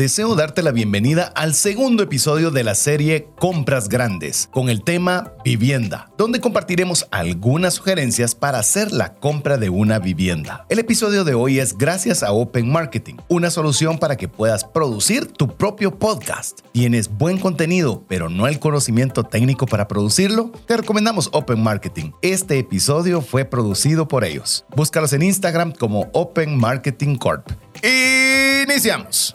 Deseo darte la bienvenida al segundo episodio de la serie Compras Grandes, con el tema Vivienda, donde compartiremos algunas sugerencias para hacer la compra de una vivienda. El episodio de hoy es gracias a Open Marketing, una solución para que puedas producir tu propio podcast. ¿Tienes buen contenido, pero no el conocimiento técnico para producirlo? Te recomendamos Open Marketing. Este episodio fue producido por ellos. Búscalos en Instagram como Open Marketing Corp. Iniciamos.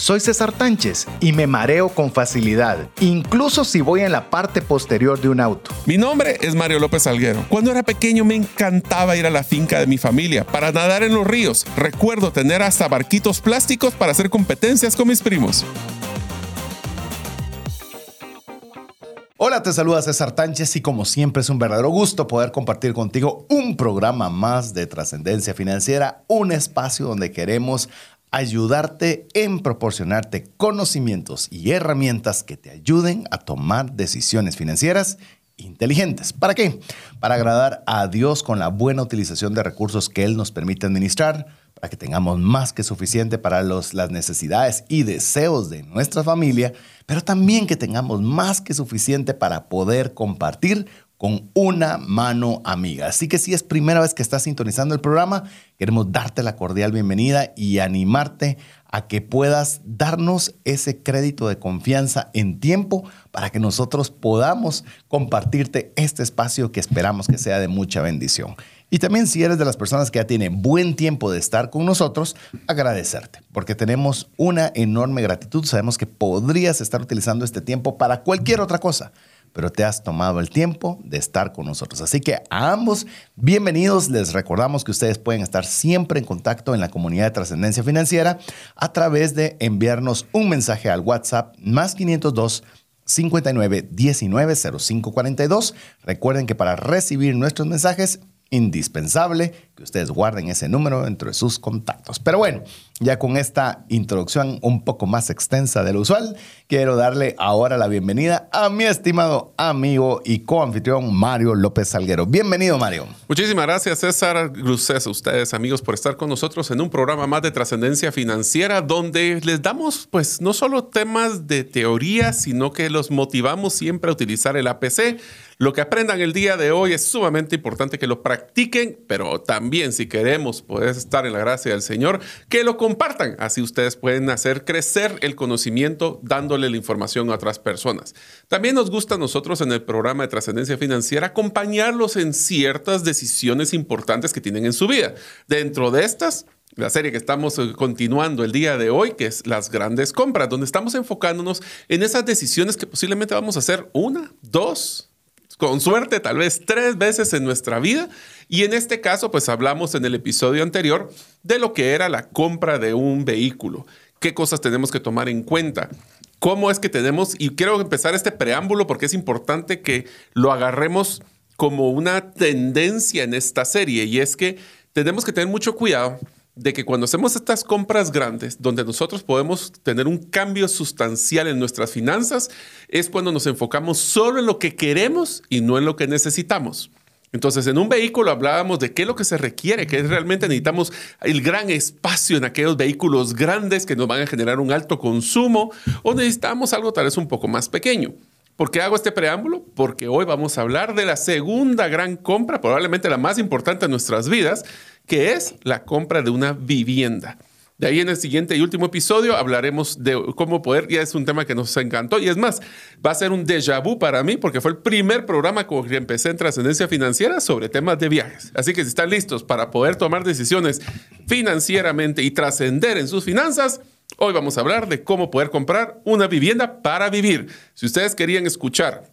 Soy César Tánchez y me mareo con facilidad, incluso si voy en la parte posterior de un auto. Mi nombre es Mario López Alguero. Cuando era pequeño me encantaba ir a la finca de mi familia para nadar en los ríos. Recuerdo tener hasta barquitos plásticos para hacer competencias con mis primos. Hola, te saluda César Tánchez y como siempre es un verdadero gusto poder compartir contigo un programa más de trascendencia financiera, un espacio donde queremos ayudarte en proporcionarte conocimientos y herramientas que te ayuden a tomar decisiones financieras inteligentes. ¿Para qué? Para agradar a Dios con la buena utilización de recursos que Él nos permite administrar, para que tengamos más que suficiente para los, las necesidades y deseos de nuestra familia, pero también que tengamos más que suficiente para poder compartir con una mano amiga. Así que si es primera vez que estás sintonizando el programa, queremos darte la cordial bienvenida y animarte a que puedas darnos ese crédito de confianza en tiempo para que nosotros podamos compartirte este espacio que esperamos que sea de mucha bendición. Y también si eres de las personas que ya tienen buen tiempo de estar con nosotros, agradecerte, porque tenemos una enorme gratitud. Sabemos que podrías estar utilizando este tiempo para cualquier otra cosa pero te has tomado el tiempo de estar con nosotros. Así que a ambos, bienvenidos. Les recordamos que ustedes pueden estar siempre en contacto en la comunidad de trascendencia financiera a través de enviarnos un mensaje al WhatsApp más 502. 59 19 05 42. Recuerden que para recibir nuestros mensajes indispensable que ustedes guarden ese número dentro de sus contactos. Pero bueno, ya con esta introducción un poco más extensa de lo usual, quiero darle ahora la bienvenida a mi estimado amigo y coanfitrión Mario López Salguero. Bienvenido, Mario. Muchísimas gracias, César. Gracias a ustedes, amigos, por estar con nosotros en un programa más de trascendencia financiera donde les damos, pues, no solo temas de teoría, sino que los motivamos siempre a utilizar el APC. Lo que aprendan el día de hoy es sumamente importante que lo practiquen, pero también si queremos poder estar en la gracia del Señor, que lo compartan. Así ustedes pueden hacer crecer el conocimiento dándole la información a otras personas. También nos gusta a nosotros en el programa de trascendencia financiera acompañarlos en ciertas decisiones importantes que tienen en su vida. Dentro de estas, la serie que estamos eh, continuando el día de hoy, que es las grandes compras, donde estamos enfocándonos en esas decisiones que posiblemente vamos a hacer una, dos, con suerte tal vez tres veces en nuestra vida. Y en este caso, pues hablamos en el episodio anterior de lo que era la compra de un vehículo. ¿Qué cosas tenemos que tomar en cuenta? ¿Cómo es que tenemos? Y quiero empezar este preámbulo porque es importante que lo agarremos como una tendencia en esta serie y es que tenemos que tener mucho cuidado de que cuando hacemos estas compras grandes, donde nosotros podemos tener un cambio sustancial en nuestras finanzas, es cuando nos enfocamos solo en lo que queremos y no en lo que necesitamos. Entonces, en un vehículo hablábamos de qué es lo que se requiere, que realmente necesitamos el gran espacio en aquellos vehículos grandes que nos van a generar un alto consumo o necesitamos algo tal vez un poco más pequeño. ¿Por qué hago este preámbulo? Porque hoy vamos a hablar de la segunda gran compra, probablemente la más importante en nuestras vidas, que es la compra de una vivienda. De ahí en el siguiente y último episodio hablaremos de cómo poder, ya es un tema que nos encantó y es más, va a ser un déjà vu para mí porque fue el primer programa con que empecé en trascendencia financiera sobre temas de viajes. Así que si están listos para poder tomar decisiones financieramente y trascender en sus finanzas, hoy vamos a hablar de cómo poder comprar una vivienda para vivir. Si ustedes querían escuchar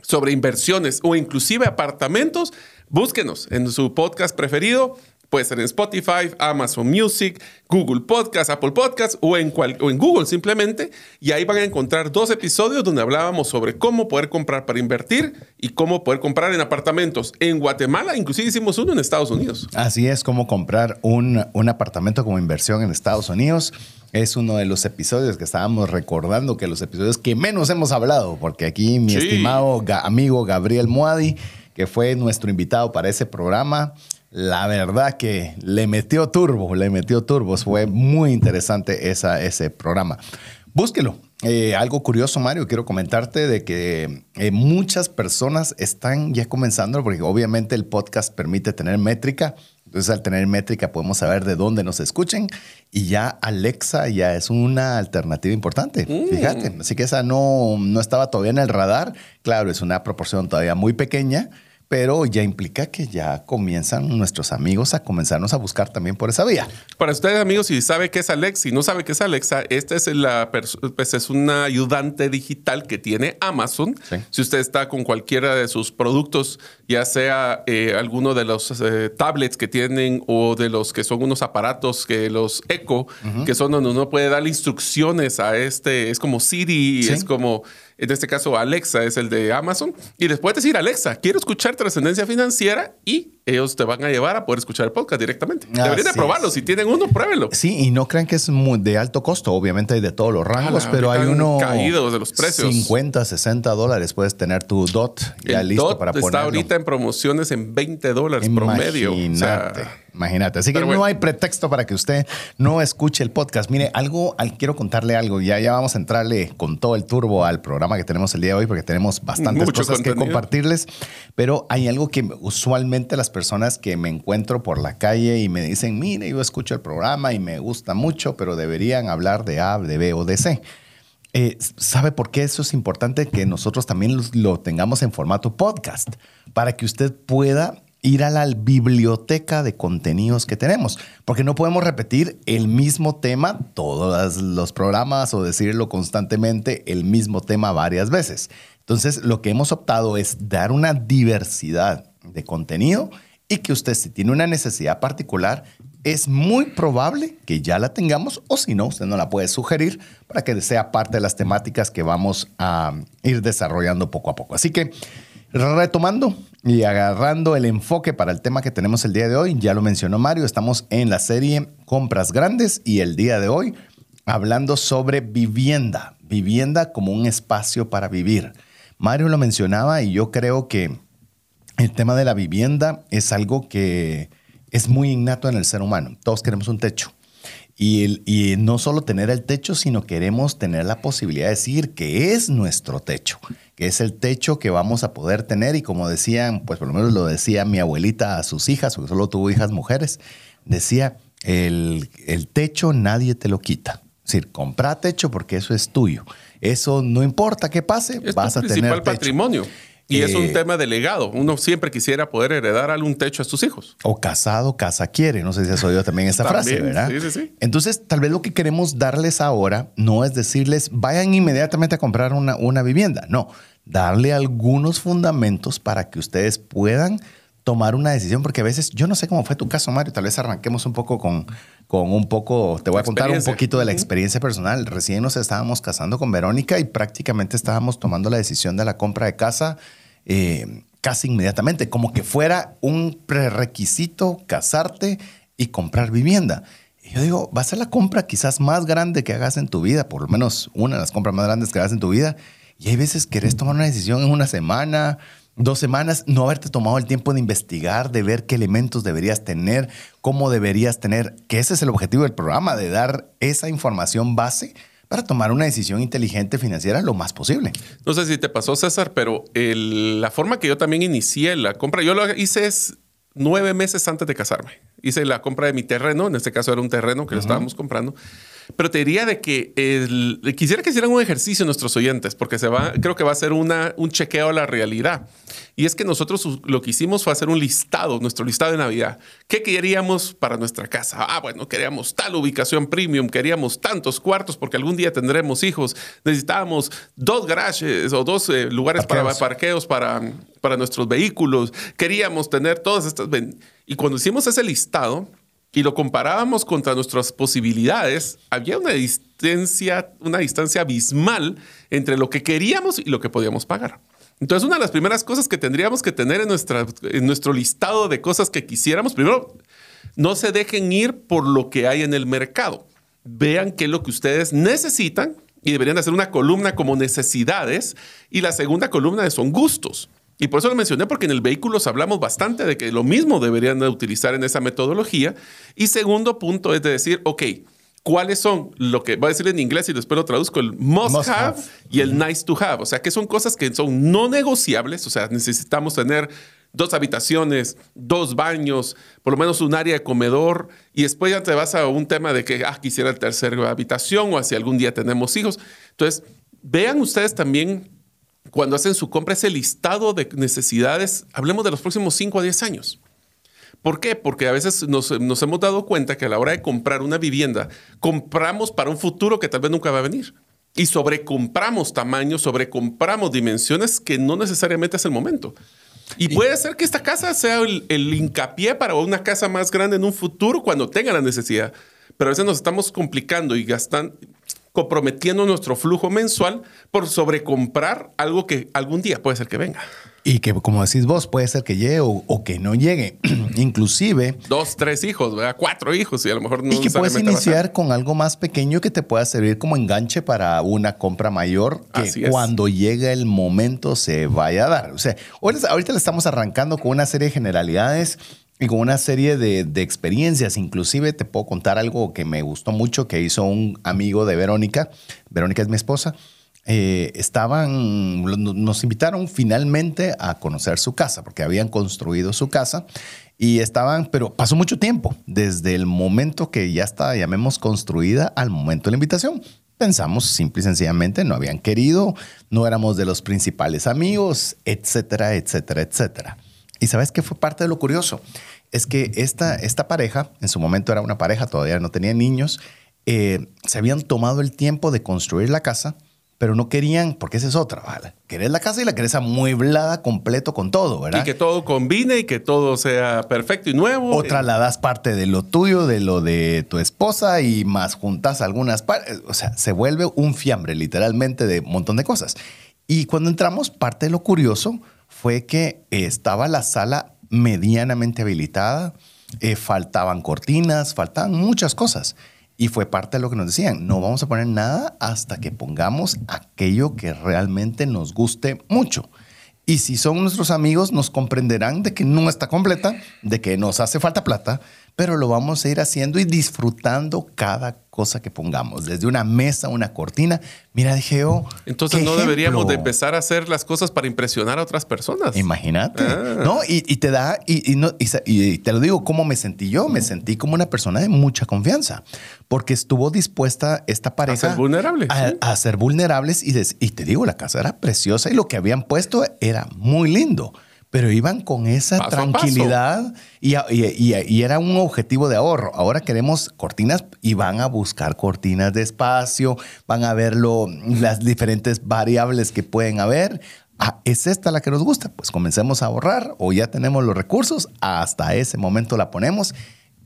sobre inversiones o inclusive apartamentos, búsquenos en su podcast preferido Puede ser en Spotify, Amazon Music, Google Podcast, Apple Podcast o en, o en Google simplemente. Y ahí van a encontrar dos episodios donde hablábamos sobre cómo poder comprar para invertir y cómo poder comprar en apartamentos en Guatemala. Inclusive hicimos uno en Estados Unidos. Así es, cómo comprar un, un apartamento como inversión en Estados Unidos. Es uno de los episodios que estábamos recordando, que los episodios que menos hemos hablado, porque aquí mi estimado amigo Gabriel Muadi, que fue nuestro invitado para ese programa, la verdad que le metió turbo, le metió turbos. Fue muy interesante esa, ese programa. Búsquelo. Eh, algo curioso, Mario, quiero comentarte de que eh, muchas personas están ya comenzando, porque obviamente el podcast permite tener métrica. Entonces, al tener métrica, podemos saber de dónde nos escuchen. Y ya Alexa ya es una alternativa importante. Mm. Fíjate. Así que esa no, no estaba todavía en el radar. Claro, es una proporción todavía muy pequeña pero ya implica que ya comienzan nuestros amigos a comenzarnos a buscar también por esa vía. Para ustedes, amigos, si sabe qué es Alexa y no sabe qué es Alexa, esta es, la pues es una ayudante digital que tiene Amazon. Si usted está con cualquiera de sus productos, ya sea eh, alguno de los eh, tablets que tienen o de los que son unos aparatos que los Echo, que son donde uno puede darle instrucciones a este, es como Siri, es como en este caso Alexa es el de Amazon, y después decir, Alexa, quiero escuchar trascendencia financiera y ellos te van a llevar a poder escuchar el podcast directamente. Deberían de probarlo. Si tienen uno, pruébenlo. Sí, y no crean que es muy de alto costo. Obviamente hay de todos los rangos, pero hay uno... Caídos de los precios. 50, 60 dólares puedes tener tu DOT ya listo para ponerlo. está ahorita en promociones en 20 dólares promedio. Imagínate. Imagínate. Así que no hay pretexto para que usted no escuche el podcast. Mire, algo, quiero contarle algo. Ya, ya vamos a entrarle con todo el turbo al programa que tenemos el día de hoy porque tenemos bastantes cosas que compartirles. Pero hay algo que usualmente las personas que me encuentro por la calle y me dicen, mire, yo escucho el programa y me gusta mucho, pero deberían hablar de A, de B o de C. Eh, ¿Sabe por qué eso es importante que nosotros también lo tengamos en formato podcast? Para que usted pueda ir a la biblioteca de contenidos que tenemos, porque no podemos repetir el mismo tema todos los programas o decirlo constantemente el mismo tema varias veces. Entonces, lo que hemos optado es dar una diversidad de contenido y que usted si tiene una necesidad particular, es muy probable que ya la tengamos o si no, usted no la puede sugerir para que sea parte de las temáticas que vamos a ir desarrollando poco a poco. Así que retomando y agarrando el enfoque para el tema que tenemos el día de hoy, ya lo mencionó Mario, estamos en la serie Compras Grandes y el día de hoy hablando sobre vivienda, vivienda como un espacio para vivir. Mario lo mencionaba y yo creo que el tema de la vivienda es algo que es muy innato en el ser humano. Todos queremos un techo. Y, y, no solo tener el techo, sino queremos tener la posibilidad de decir que es nuestro techo, que es el techo que vamos a poder tener. Y como decían, pues por lo menos lo decía mi abuelita a sus hijas, porque solo tuvo hijas mujeres, decía, el, el techo nadie te lo quita. Es decir, compra techo porque eso es tuyo. Eso no importa qué pase, vas a tener techo. patrimonio. Y es un eh, tema de legado. Uno siempre quisiera poder heredar algún techo a sus hijos. O casado, casa quiere. No sé si has oído también esa frase, ¿verdad? Sí, sí, sí. Entonces, tal vez lo que queremos darles ahora no es decirles, vayan inmediatamente a comprar una, una vivienda. No, darle algunos fundamentos para que ustedes puedan tomar una decisión, porque a veces, yo no sé cómo fue tu caso, Mario, tal vez arranquemos un poco con, con un poco, te voy a contar un poquito de la experiencia personal. Recién nos estábamos casando con Verónica y prácticamente estábamos tomando la decisión de la compra de casa eh, casi inmediatamente, como que fuera un prerequisito casarte y comprar vivienda. Y yo digo, va a ser la compra quizás más grande que hagas en tu vida, por lo menos una de las compras más grandes que hagas en tu vida. Y hay veces querés tomar una decisión en una semana, dos semanas, no haberte tomado el tiempo de investigar, de ver qué elementos deberías tener, cómo deberías tener, que ese es el objetivo del programa, de dar esa información base para tomar una decisión inteligente financiera lo más posible. No sé si te pasó, César, pero la forma que yo también inicié la compra, yo lo hice es nueve meses antes de casarme. Hice la compra de mi terreno, en este caso era un terreno que lo estábamos comprando. Pero te diría de que el, quisiera que hicieran un ejercicio nuestros oyentes, porque se va, creo que va a ser una, un chequeo a la realidad. Y es que nosotros lo que hicimos fue hacer un listado, nuestro listado de Navidad. ¿Qué queríamos para nuestra casa? Ah, bueno, queríamos tal ubicación premium, queríamos tantos cuartos porque algún día tendremos hijos. Necesitábamos dos garajes o dos eh, lugares para parqueos para, para nuestros vehículos. Queríamos tener todas estas... Y cuando hicimos ese listado, y lo comparábamos contra nuestras posibilidades, había una distancia, una distancia abismal entre lo que queríamos y lo que podíamos pagar. Entonces, una de las primeras cosas que tendríamos que tener en, nuestra, en nuestro listado de cosas que quisiéramos, primero, no se dejen ir por lo que hay en el mercado. Vean qué es lo que ustedes necesitan y deberían hacer una columna como necesidades y la segunda columna son gustos. Y por eso lo mencioné, porque en el vehículo hablamos bastante de que lo mismo deberían utilizar en esa metodología. Y segundo punto es de decir, ok, ¿cuáles son lo que voy a decir en inglés y después lo traduzco? El must, have, y el nice to have. O sea, que son cosas que son no negociables. O sea, necesitamos tener dos habitaciones, dos baños, por lo menos un área de comedor. Y después ya te vas a un tema de que, ah, quisiera el tercer habitación o si algún día tenemos hijos. Entonces, vean ustedes también cuando hacen su compra ese listado de necesidades, hablemos de los próximos 5 a 10 años. ¿Por qué? Porque a veces nos, hemos dado cuenta que a la hora de comprar una vivienda, compramos para un futuro que tal vez nunca va a venir. Y sobrecompramos tamaños, sobrecompramos dimensiones que no necesariamente es el momento. Y, puede ser que esta casa sea el, el, hincapié para una casa más grande en un futuro cuando tenga la necesidad. Pero a veces nos estamos complicando y gastando, comprometiendo nuestro flujo mensual por sobrecomprar algo que algún día puede ser que venga. Y que, como decís vos, puede ser que llegue o, que no llegue. Inclusive... Dos, tres hijos, ¿verdad? cuatro hijos y a lo mejor no Y que puedes iniciar con algo más pequeño que te pueda servir como enganche para una compra mayor que cuando llegue el momento se vaya a dar. O sea, ahorita le estamos arrancando con una serie de generalidades y con una serie de, experiencias. Inclusive te puedo contar algo que me gustó mucho que hizo un amigo de Verónica. Verónica es mi esposa. Eh, estaban, nos invitaron finalmente a conocer su casa, porque habían construido su casa y estaban, pero pasó mucho tiempo, desde el momento que ya estaba, llamemos, construida al momento de la invitación. Pensamos simple y sencillamente, no habían querido, no éramos de los principales amigos, etcétera, etcétera, etcétera. Y sabes qué fue parte de lo curioso? Es que esta, esta pareja, en su momento era una pareja, todavía no tenía niños, eh, se habían tomado el tiempo de construir la casa, pero no querían, porque esa es otra, ¿vale? Querés la casa y la querés amueblada completo con todo, ¿verdad? Y que todo combine y que todo sea perfecto y nuevo. Otra la das parte de lo tuyo, de lo de tu esposa y más juntas algunas partes. O sea, se vuelve un fiambre literalmente de un montón de cosas. Y cuando entramos, parte de lo curioso fue que estaba la sala medianamente habilitada, eh, faltaban cortinas, faltaban muchas cosas. Y fue parte de lo que nos decían, no vamos a poner nada hasta que pongamos aquello que realmente nos guste mucho. Y si son nuestros amigos, nos comprenderán de que no está completa, de que nos hace falta plata, pero lo vamos a ir haciendo y disfrutando cada cosa que pongamos, desde una mesa, una cortina. Mira, dije yo. Entonces no deberíamos de empezar a hacer las cosas para impresionar a otras personas. Imagínate. Ah. ¿No? Y, te da, y, no, y, te lo digo, ¿cómo me sentí yo? Me sentí como una persona de mucha confianza, porque estuvo dispuesta esta pareja a ser vulnerable. A, ser vulnerables y, y te digo, la casa era preciosa y lo que habían puesto era muy lindo pero iban con esa tranquilidad y, era un objetivo de ahorro. Ahora queremos cortinas y van a buscar cortinas de espacio, van a ver las diferentes variables que pueden haber. Ah, ¿Es esta la que nos gusta? Pues comencemos a ahorrar o ya tenemos los recursos, hasta ese momento la ponemos.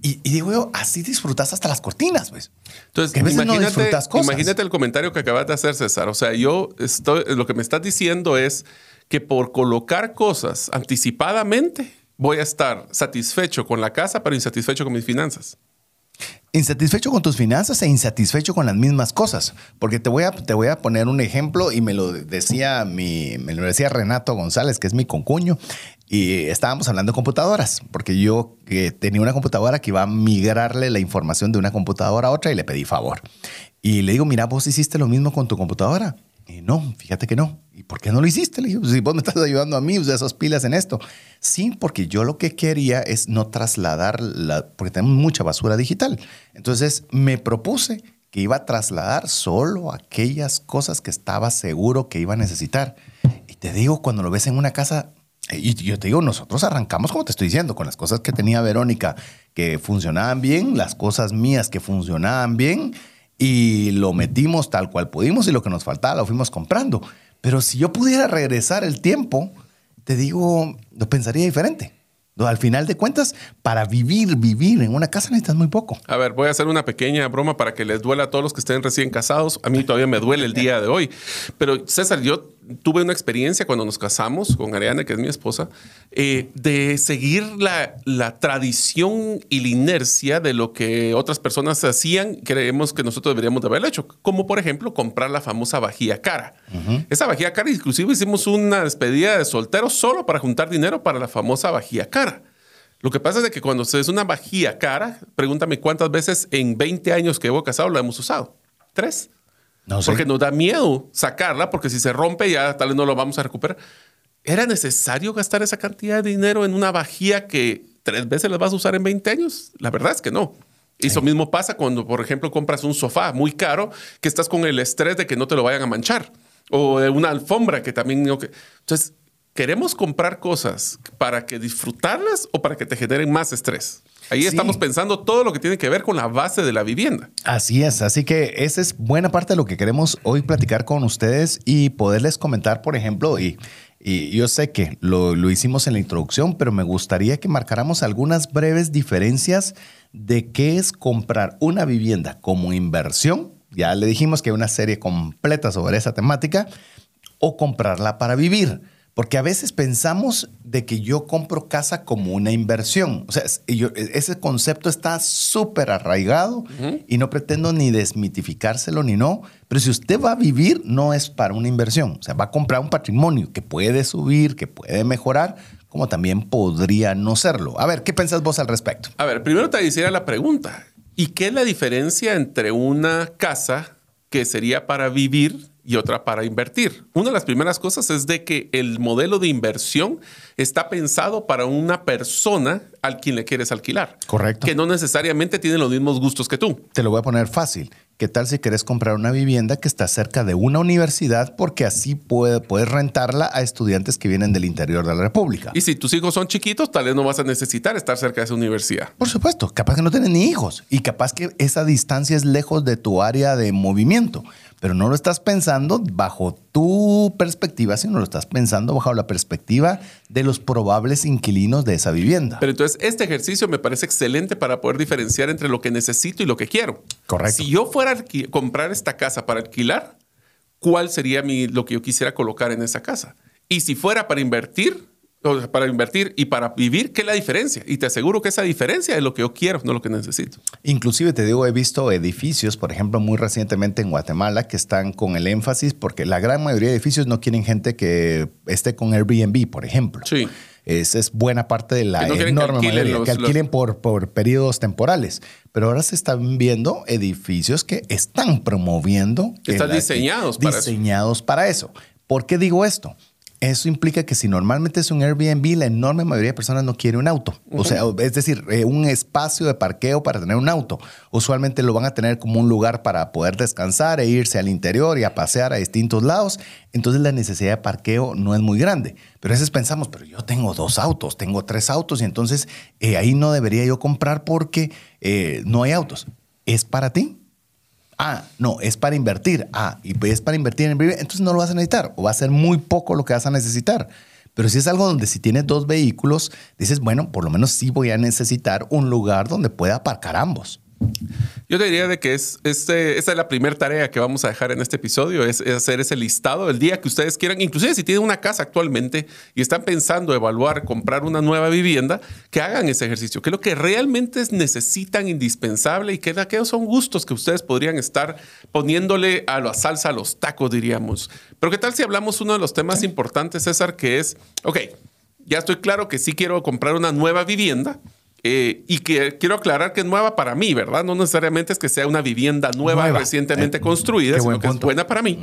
Y, digo yo, así disfrutas hasta las cortinas, pues. Entonces, imagínate, imagínate el comentario que acabas de hacer, César. O sea, yo estoy, lo que me estás diciendo es que por colocar cosas anticipadamente voy a estar satisfecho con la casa, pero insatisfecho con mis finanzas. Insatisfecho con tus finanzas e insatisfecho con las mismas cosas. Porque te voy a, te voy a poner un ejemplo y me lo decía mi, me lo decía Renato González, que es mi concuño, y estábamos hablando de computadoras, porque yo eh, tenía una computadora que iba a migrarle la información de una computadora a otra y le pedí favor. Y le digo, mira, vos hiciste lo mismo con tu computadora. Y no, fíjate que no. ¿Y por qué no lo hiciste? Le dije, pues, si vos me estás ayudando a mí, usar esas pilas en esto. Sí, porque yo lo que quería es no trasladar, la, porque tenemos mucha basura digital. Entonces me propuse que iba a trasladar solo aquellas cosas que estaba seguro que iba a necesitar. Y te digo, cuando lo ves en una casa, y yo te digo, nosotros arrancamos, como te estoy diciendo, con las cosas que tenía Verónica que funcionaban bien, las cosas mías que funcionaban bien, y lo metimos tal cual pudimos y lo que nos faltaba lo fuimos comprando. Pero si yo pudiera regresar el tiempo, te digo, lo pensaría diferente. Al final de cuentas, para vivir, vivir en una casa necesitas muy poco. A ver, voy a hacer una pequeña broma para que les duela a todos los que estén recién casados. A mí todavía me duele el día de hoy. Pero César, yo tuve una experiencia cuando nos casamos con Ariana, que es mi esposa, eh, de seguir la, la, tradición y la inercia de lo que otras personas hacían, creemos que nosotros deberíamos de haberlo hecho. Como por ejemplo comprar la famosa vajilla cara. Esa vajilla cara, inclusive hicimos una despedida de solteros solo para juntar dinero para la famosa vajilla cara. Lo que pasa es que cuando se es una vajilla cara, pregúntame cuántas veces en 20 años que llevo casado la hemos usado. ¿Tres? Porque nos da miedo sacarla, porque si se rompe ya tal vez no lo vamos a recuperar. ¿Era necesario gastar esa cantidad de dinero en una vajilla que tres veces la vas a usar en 20 años? La verdad es que no. Y eso mismo pasa cuando, por ejemplo, compras un sofá muy caro que estás con el estrés de que no te lo vayan a manchar. O una alfombra que también... Entonces, ¿queremos comprar cosas para que disfrutarlas o para que te generen más estrés? Ahí estamos pensando todo lo que tiene que ver con la base de la vivienda. Así es, así que esa es buena parte de lo que queremos hoy platicar con ustedes y poderles comentar, por ejemplo, y, y yo sé que lo, lo hicimos en la introducción, pero me gustaría que marcáramos algunas breves diferencias de qué es comprar una vivienda como inversión. Ya le dijimos que hay una serie completa sobre esa temática o comprarla para vivir. Porque a veces pensamos de que yo compro casa como una inversión. O sea, ese concepto está súper arraigado y no pretendo ni desmitificárselo ni no. Pero si usted va a vivir, no es para una inversión. O sea, va a comprar un patrimonio que puede subir, que puede mejorar, como también podría no serlo. A ver, ¿qué pensás vos al respecto? A ver, primero te hiciera la pregunta. ¿Y qué es la diferencia entre una casa que sería para vivir y otra para invertir. Una de las primeras cosas es de que el modelo de inversión está pensado para una persona al quien le quieres alquilar. Correcto. Que no necesariamente tiene los mismos gustos que tú. Te lo voy a poner fácil. ¿Qué tal si quieres comprar una vivienda que está cerca de una universidad porque así puede, puedes rentarla a estudiantes que vienen del interior de la República? Y si tus hijos son chiquitos, tal vez no vas a necesitar estar cerca de esa universidad. Por supuesto, capaz que no tienen ni hijos y capaz que esa distancia es lejos de tu área de movimiento pero no lo estás pensando bajo tu perspectiva, sino lo estás pensando bajo la perspectiva de los probables inquilinos de esa vivienda. Pero entonces este ejercicio me parece excelente para poder diferenciar entre lo que necesito y lo que quiero. Correcto. Si yo fuera a comprar esta casa para alquilar, ¿cuál sería mi, lo que yo quisiera colocar en esa casa? Y si fuera para invertir, para invertir y para vivir, ¿qué es la diferencia? Y te aseguro que esa diferencia es lo que yo quiero, no lo que necesito. Inclusive te digo, he visto edificios, por ejemplo, muy recientemente en Guatemala, que están con el énfasis, porque la gran mayoría de edificios no quieren gente que esté con Airbnb, por ejemplo. Sí. Esa es buena parte de la enorme mayoría, que alquilen por, por periodos temporales. Pero ahora se están viendo edificios que están promoviendo. Están diseñados, diseñados para eso. ¿Por qué digo esto? Eso implica que si normalmente es un Airbnb, la enorme mayoría de personas no quiere un auto. O sea, es decir, eh, un espacio de parqueo para tener un auto. Usualmente lo van a tener como un lugar para poder descansar e irse al interior y a pasear a distintos lados. Entonces la necesidad de parqueo no es muy grande. Pero a veces pensamos, pero yo tengo dos autos, tengo tres autos y entonces eh, ahí no debería yo comprar porque eh, no hay autos. ¿Es para ti? Ah, no, es para invertir. Ah, y es para invertir en vivienda. Entonces no lo vas a necesitar o va a ser muy poco lo que vas a necesitar. Pero si es algo donde si tienes dos vehículos, dices, bueno, por lo menos sí voy a necesitar un lugar donde pueda aparcar ambos. Yo te diría de que es, este, esta es la primera tarea que vamos a dejar en este episodio, es, hacer ese listado el día que ustedes quieran, inclusive si tienen una casa actualmente y están pensando evaluar comprar una nueva vivienda, que hagan ese ejercicio, que es lo que realmente necesitan indispensable y que aquellos son gustos que ustedes podrían estar poniéndole a la salsa, a los tacos, diríamos. Pero qué tal si hablamos uno de los temas importantes, César, que es, ok, ya estoy claro que sí quiero comprar una nueva vivienda, eh, y que quiero aclarar que es nueva para mí, ¿verdad? No necesariamente es que sea una vivienda nueva, recientemente eh, construida, sino que es buena para mí.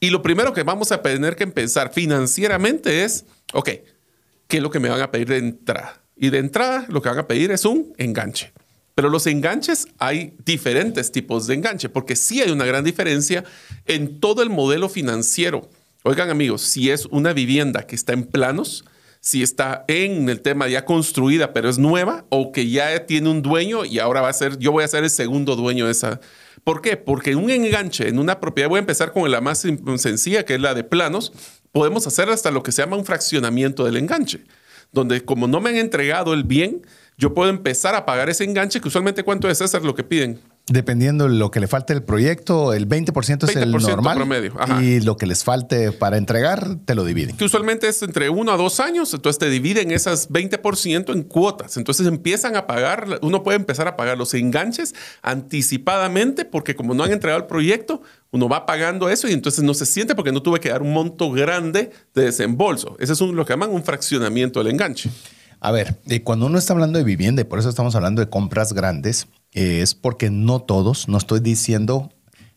Y lo primero que vamos a tener que empezar financieramente es, ok, ¿qué es lo que me van a pedir de entrada? Y de entrada lo que van a pedir es un enganche. Pero los enganches, hay diferentes tipos de enganche, porque sí hay una gran diferencia en todo el modelo financiero. Oigan amigos, si es una vivienda que está en planos, si está en el tema ya construida, pero es nueva, o que ya tiene un dueño y ahora va a ser, yo voy a ser el segundo dueño de esa. ¿Por qué? Porque un enganche en una propiedad, voy a empezar con la más sencilla, que es la de planos, podemos hacer hasta lo que se llama un fraccionamiento del enganche, donde como no me han entregado el bien, yo puedo empezar a pagar ese enganche, que usualmente cuánto es César lo que piden. Dependiendo de lo que le falte el proyecto, el 20%, es el normal. Promedio. Y lo que les falte para entregar, te lo dividen. Que usualmente es entre uno a dos años, entonces te dividen esas 20% en cuotas. Entonces empiezan a pagar, uno puede empezar a pagar los enganches anticipadamente porque como no han entregado el proyecto, uno va pagando eso y entonces no se siente porque no tuve que dar un monto grande de desembolso. Ese es lo que llaman un fraccionamiento del enganche. A ver, eh, cuando uno está hablando de vivienda, y por eso estamos hablando de compras grandes, es porque no todos, no estoy diciendo,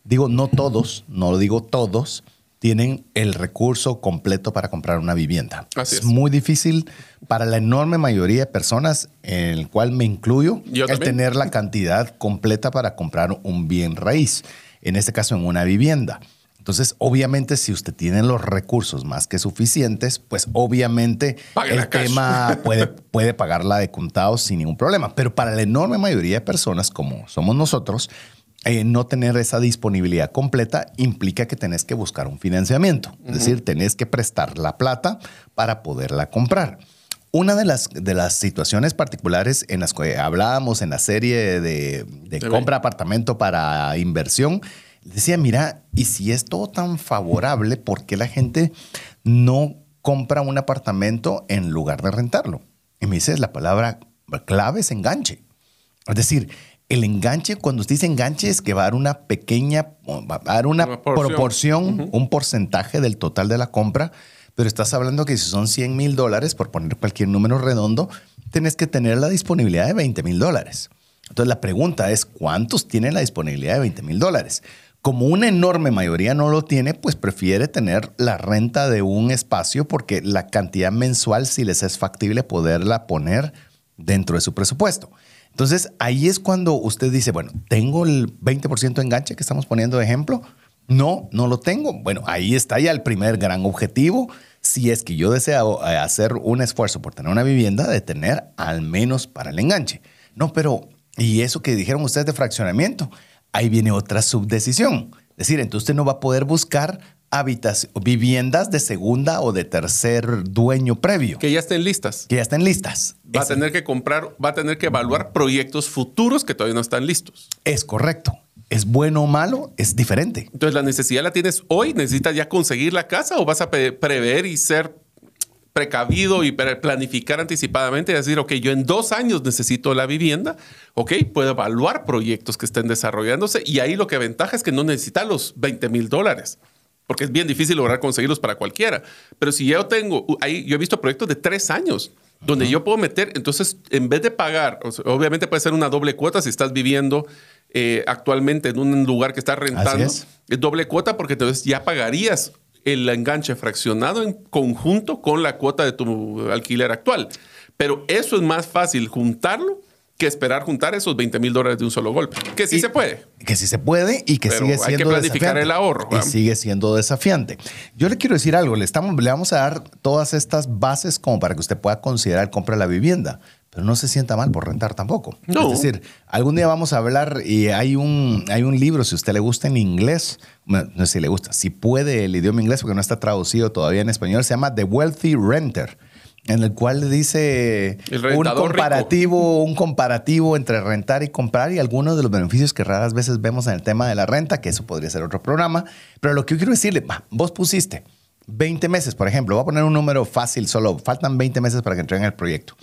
digo no todos, no digo todos, tienen el recurso completo para comprar una vivienda. Así es, muy difícil para la enorme mayoría de personas, en el cual me incluyo, el tener la cantidad completa para comprar un bien raíz, en este caso en una vivienda. Entonces, obviamente, si usted tiene los recursos más que suficientes, pues obviamente el tema puede, puede pagarla de contados sin ningún problema. Pero para la enorme mayoría de personas, como somos nosotros, eh, no tener esa disponibilidad completa implica que tenés que buscar un financiamiento. Es decir, tenés que prestar la plata para poderla comprar. Una de las, de las situaciones particulares en las que hablábamos en la serie de, de compra apartamento para inversión decía, mira, y si es todo tan favorable, ¿por qué la gente no compra un apartamento en lugar de rentarlo? Y me dice, la palabra clave es enganche. Es decir, el enganche, cuando usted dice enganche, es que va a dar una pequeña, va a dar una, proporción, un porcentaje del total de la compra, pero estás hablando que si son 100 mil dólares, por poner cualquier número redondo, tienes que tener la disponibilidad de 20 mil dólares. Entonces la pregunta es, ¿cuántos tienen la disponibilidad de 20 mil dólares? Como una enorme mayoría no lo tiene, pues prefiere tener la renta de un espacio porque la cantidad mensual si les es factible poderla poner dentro de su presupuesto. Entonces ahí es cuando usted dice, bueno, ¿tengo el 20% de enganche que estamos poniendo de ejemplo? No, no lo tengo. Bueno, ahí está ya el primer gran objetivo. Si es que yo deseo eh, hacer un esfuerzo por tener una vivienda, de tener al menos para el enganche. No, pero, ¿y eso que dijeron ustedes de fraccionamiento? Ahí viene otra subdecisión. Es decir, entonces usted no va a poder buscar viviendas de segunda o de tercer dueño previo. Que ya estén listas. Que ya estén listas. Va a tener que comprar, va a tener que evaluar proyectos futuros que todavía no están listos. Es correcto. ¿Es bueno o malo? Es diferente. Entonces, la necesidad la tienes hoy, necesitas ya conseguir la casa o vas a prever y ser precavido y planificar anticipadamente y decir, ok, yo en dos años necesito la vivienda, ok, puedo evaluar proyectos que estén desarrollándose y ahí lo que ventaja es que no necesita los 20 mil dólares. Porque es bien difícil lograr conseguirlos para cualquiera. Pero si yo tengo, ahí yo he visto proyectos de tres años donde yo puedo meter, entonces en vez de pagar, obviamente puede ser una doble cuota si estás viviendo eh, actualmente en un lugar que estás rentando, es. es. doble cuota porque entonces ya pagarías el enganche fraccionado en conjunto con la cuota de tu alquiler actual. Pero eso es más fácil juntarlo que esperar juntar esos 20 mil dólares de un solo golpe. Que sí se puede. Que sí se puede y que sigue siendo hay que planificar el ahorro. Y sigue siendo desafiante. Yo le quiero decir algo. Le, estamos, le vamos a dar todas estas bases como para que usted pueda considerar compra la vivienda pero no se sienta mal por rentar tampoco. No. Es decir, algún día vamos a hablar y hay un, hay un libro, si a usted le gusta en inglés, no sé si le gusta, si puede el idioma inglés porque no está traducido todavía en español, se llama The Wealthy Renter en el cual dice un comparativo, un comparativo entre rentar y comprar y algunos de los beneficios que raras veces vemos en el tema de la renta, que eso podría ser otro programa. Pero lo que yo quiero decirle, vos pusiste 20 meses, por ejemplo, voy a poner un número fácil, solo faltan 20 meses para que entreguen el proyecto.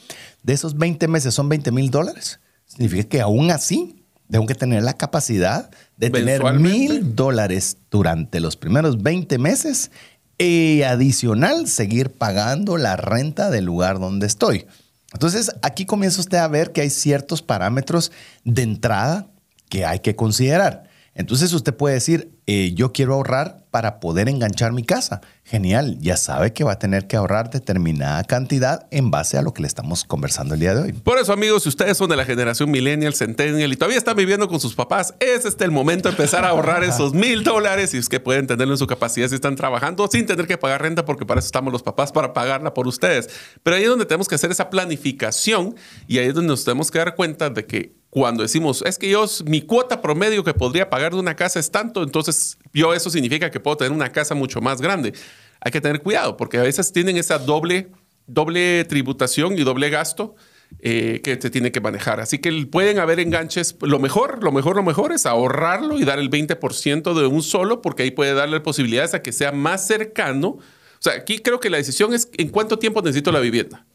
De esos 20 meses son 20 mil dólares. Significa que aún así tengo que tener la capacidad de tener mil dólares durante los primeros 20 meses y adicional seguir pagando la renta del lugar donde estoy. Entonces aquí comienza usted a ver que hay ciertos parámetros de entrada que hay que considerar. Entonces usted puede decir, eh, yo quiero ahorrar para poder enganchar mi casa. Genial, ya sabe que va a tener que ahorrar determinada cantidad en base a lo que le estamos conversando el día de hoy. Por eso, amigos, si ustedes son de la generación millennial, centennial y todavía están viviendo con sus papás, es este el momento de empezar a ahorrar esos mil dólares y es que pueden tenerlo en su capacidad si están trabajando sin tener que pagar renta, porque para eso estamos los papás, para pagarla por ustedes. Pero ahí es donde tenemos que hacer esa planificación y ahí es donde nos tenemos que dar cuenta de que cuando decimos, es que yo, mi cuota promedio que podría pagar de una casa es tanto, entonces yo eso significa que puedo tener una casa mucho más grande. Hay que tener cuidado porque a veces tienen esa doble, doble tributación y doble gasto eh, que se tiene que manejar. Así que pueden haber enganches. Lo mejor, lo mejor, lo mejor es ahorrarlo y dar el 20% de un solo porque ahí puede darle posibilidades a que sea más cercano. O sea, aquí creo que la decisión es en cuánto tiempo necesito la vivienda.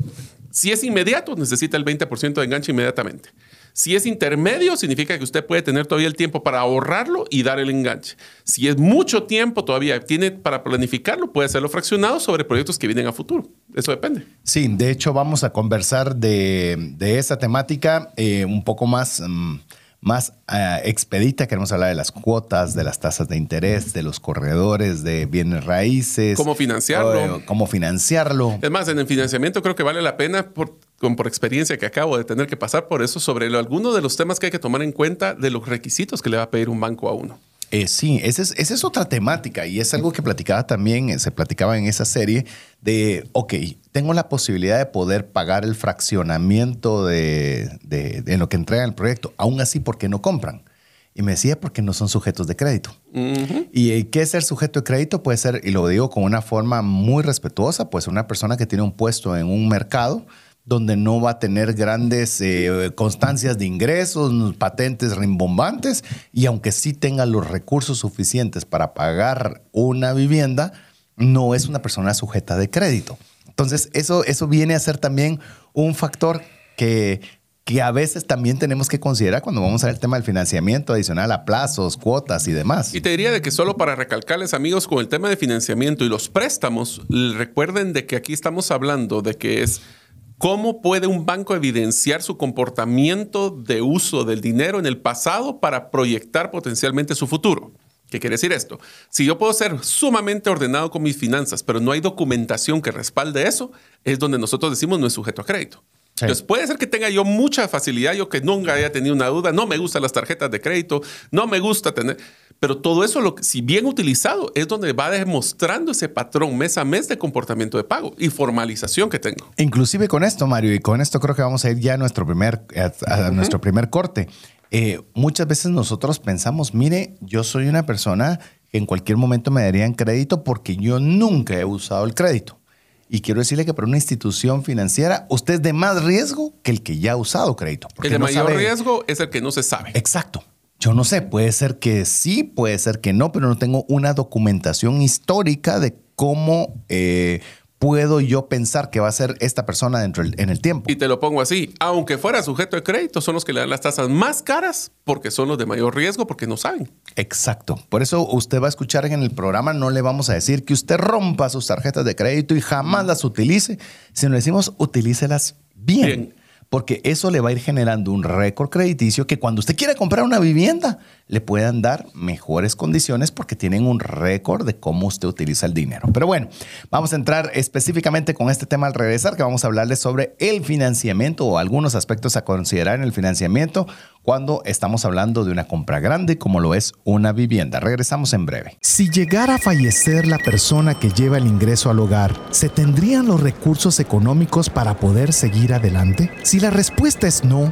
Si es inmediato, necesita el 20% de enganche inmediatamente. Si es intermedio, significa que usted puede tener todavía el tiempo para ahorrarlo y dar el enganche. Si es mucho tiempo todavía tiene para planificarlo, puede hacerlo fraccionado sobre proyectos que vienen a futuro. Eso depende. Sí, de hecho vamos a conversar de, esa temática eh, un poco más... Mm, más eh, expedita. Queremos hablar de las cuotas, de las tasas de interés, de los corredores, de bienes raíces. Cómo financiarlo. cómo financiarlo. Es más, en el financiamiento creo que vale la pena por, por experiencia que acabo de tener que pasar por eso sobre algunos de los temas que hay que tomar en cuenta de los requisitos que le va a pedir un banco a uno. Eh, sí, esa es, esa es, otra temática y es algo que platicaba también, eh, se platicaba en esa serie de, ok, tengo la posibilidad de poder pagar el fraccionamiento de, de, lo que entrega el proyecto, aún así, ¿por qué no compran? Y me decía, porque no son sujetos de crédito. ¿Y eh, qué es ser sujeto de crédito? Puede ser, y lo digo con una forma muy respetuosa, pues una persona que tiene un puesto en un mercado, donde no va a tener grandes eh, constancias de ingresos, patentes rimbombantes, y aunque sí tenga los recursos suficientes para pagar una vivienda, no es una persona sujeta de crédito. Entonces, eso, eso viene a ser también un factor que, que a veces también tenemos que considerar cuando vamos a ver el tema del financiamiento adicional a plazos, cuotas y demás. Y te diría de que solo para recalcarles, amigos, con el tema de financiamiento y los préstamos, recuerden de que aquí estamos hablando de que es ¿Cómo puede un banco evidenciar su comportamiento de uso del dinero en el pasado para proyectar potencialmente su futuro? ¿Qué quiere decir esto? Si yo puedo ser sumamente ordenado con mis finanzas, pero no hay documentación que respalde eso, es donde nosotros decimos no es sujeto a crédito. Entonces puede ser que tenga yo mucha facilidad, yo que nunca haya tenido una duda, no me gustan las tarjetas de crédito, no me gusta tener, pero todo eso, lo si bien utilizado, es donde va demostrando ese patrón mes a mes de comportamiento de pago y formalización que tengo. Inclusive con esto, Mario, y con esto creo que vamos a ir ya a nuestro primer, a, nuestro primer corte. Eh, muchas veces nosotros pensamos, mire, yo soy una persona que en cualquier momento me darían crédito porque yo nunca he usado el crédito. Y quiero decirle que para una institución financiera, usted es de más riesgo que el que ya ha usado crédito. El de mayor riesgo es el que no se sabe. Exacto. Yo no sé, puede ser que sí, puede ser que no, pero no tengo una documentación histórica de cómo eh, puedo yo pensar que va a ser esta persona dentro en el tiempo. Y te lo pongo así, aunque fuera sujeto de crédito, son los que le dan las tasas más caras porque son los de mayor riesgo porque no saben. Exacto. Por eso usted va a escuchar en el programa, no le vamos a decir que usted rompa sus tarjetas de crédito y jamás las utilice, sino le decimos utilícelas bien. bien porque eso le va a ir generando un récord crediticio que cuando usted quiera comprar una vivienda, le puedan dar mejores condiciones porque tienen un récord de cómo usted utiliza el dinero. Pero bueno, vamos a entrar específicamente con este tema al regresar, que vamos a hablarles sobre el financiamiento o algunos aspectos a considerar en el financiamiento cuando estamos hablando de una compra grande como lo es una vivienda. Regresamos en breve. Si llegara a fallecer la persona que lleva el ingreso al hogar, ¿se tendrían los recursos económicos para poder seguir adelante? Si la respuesta es no,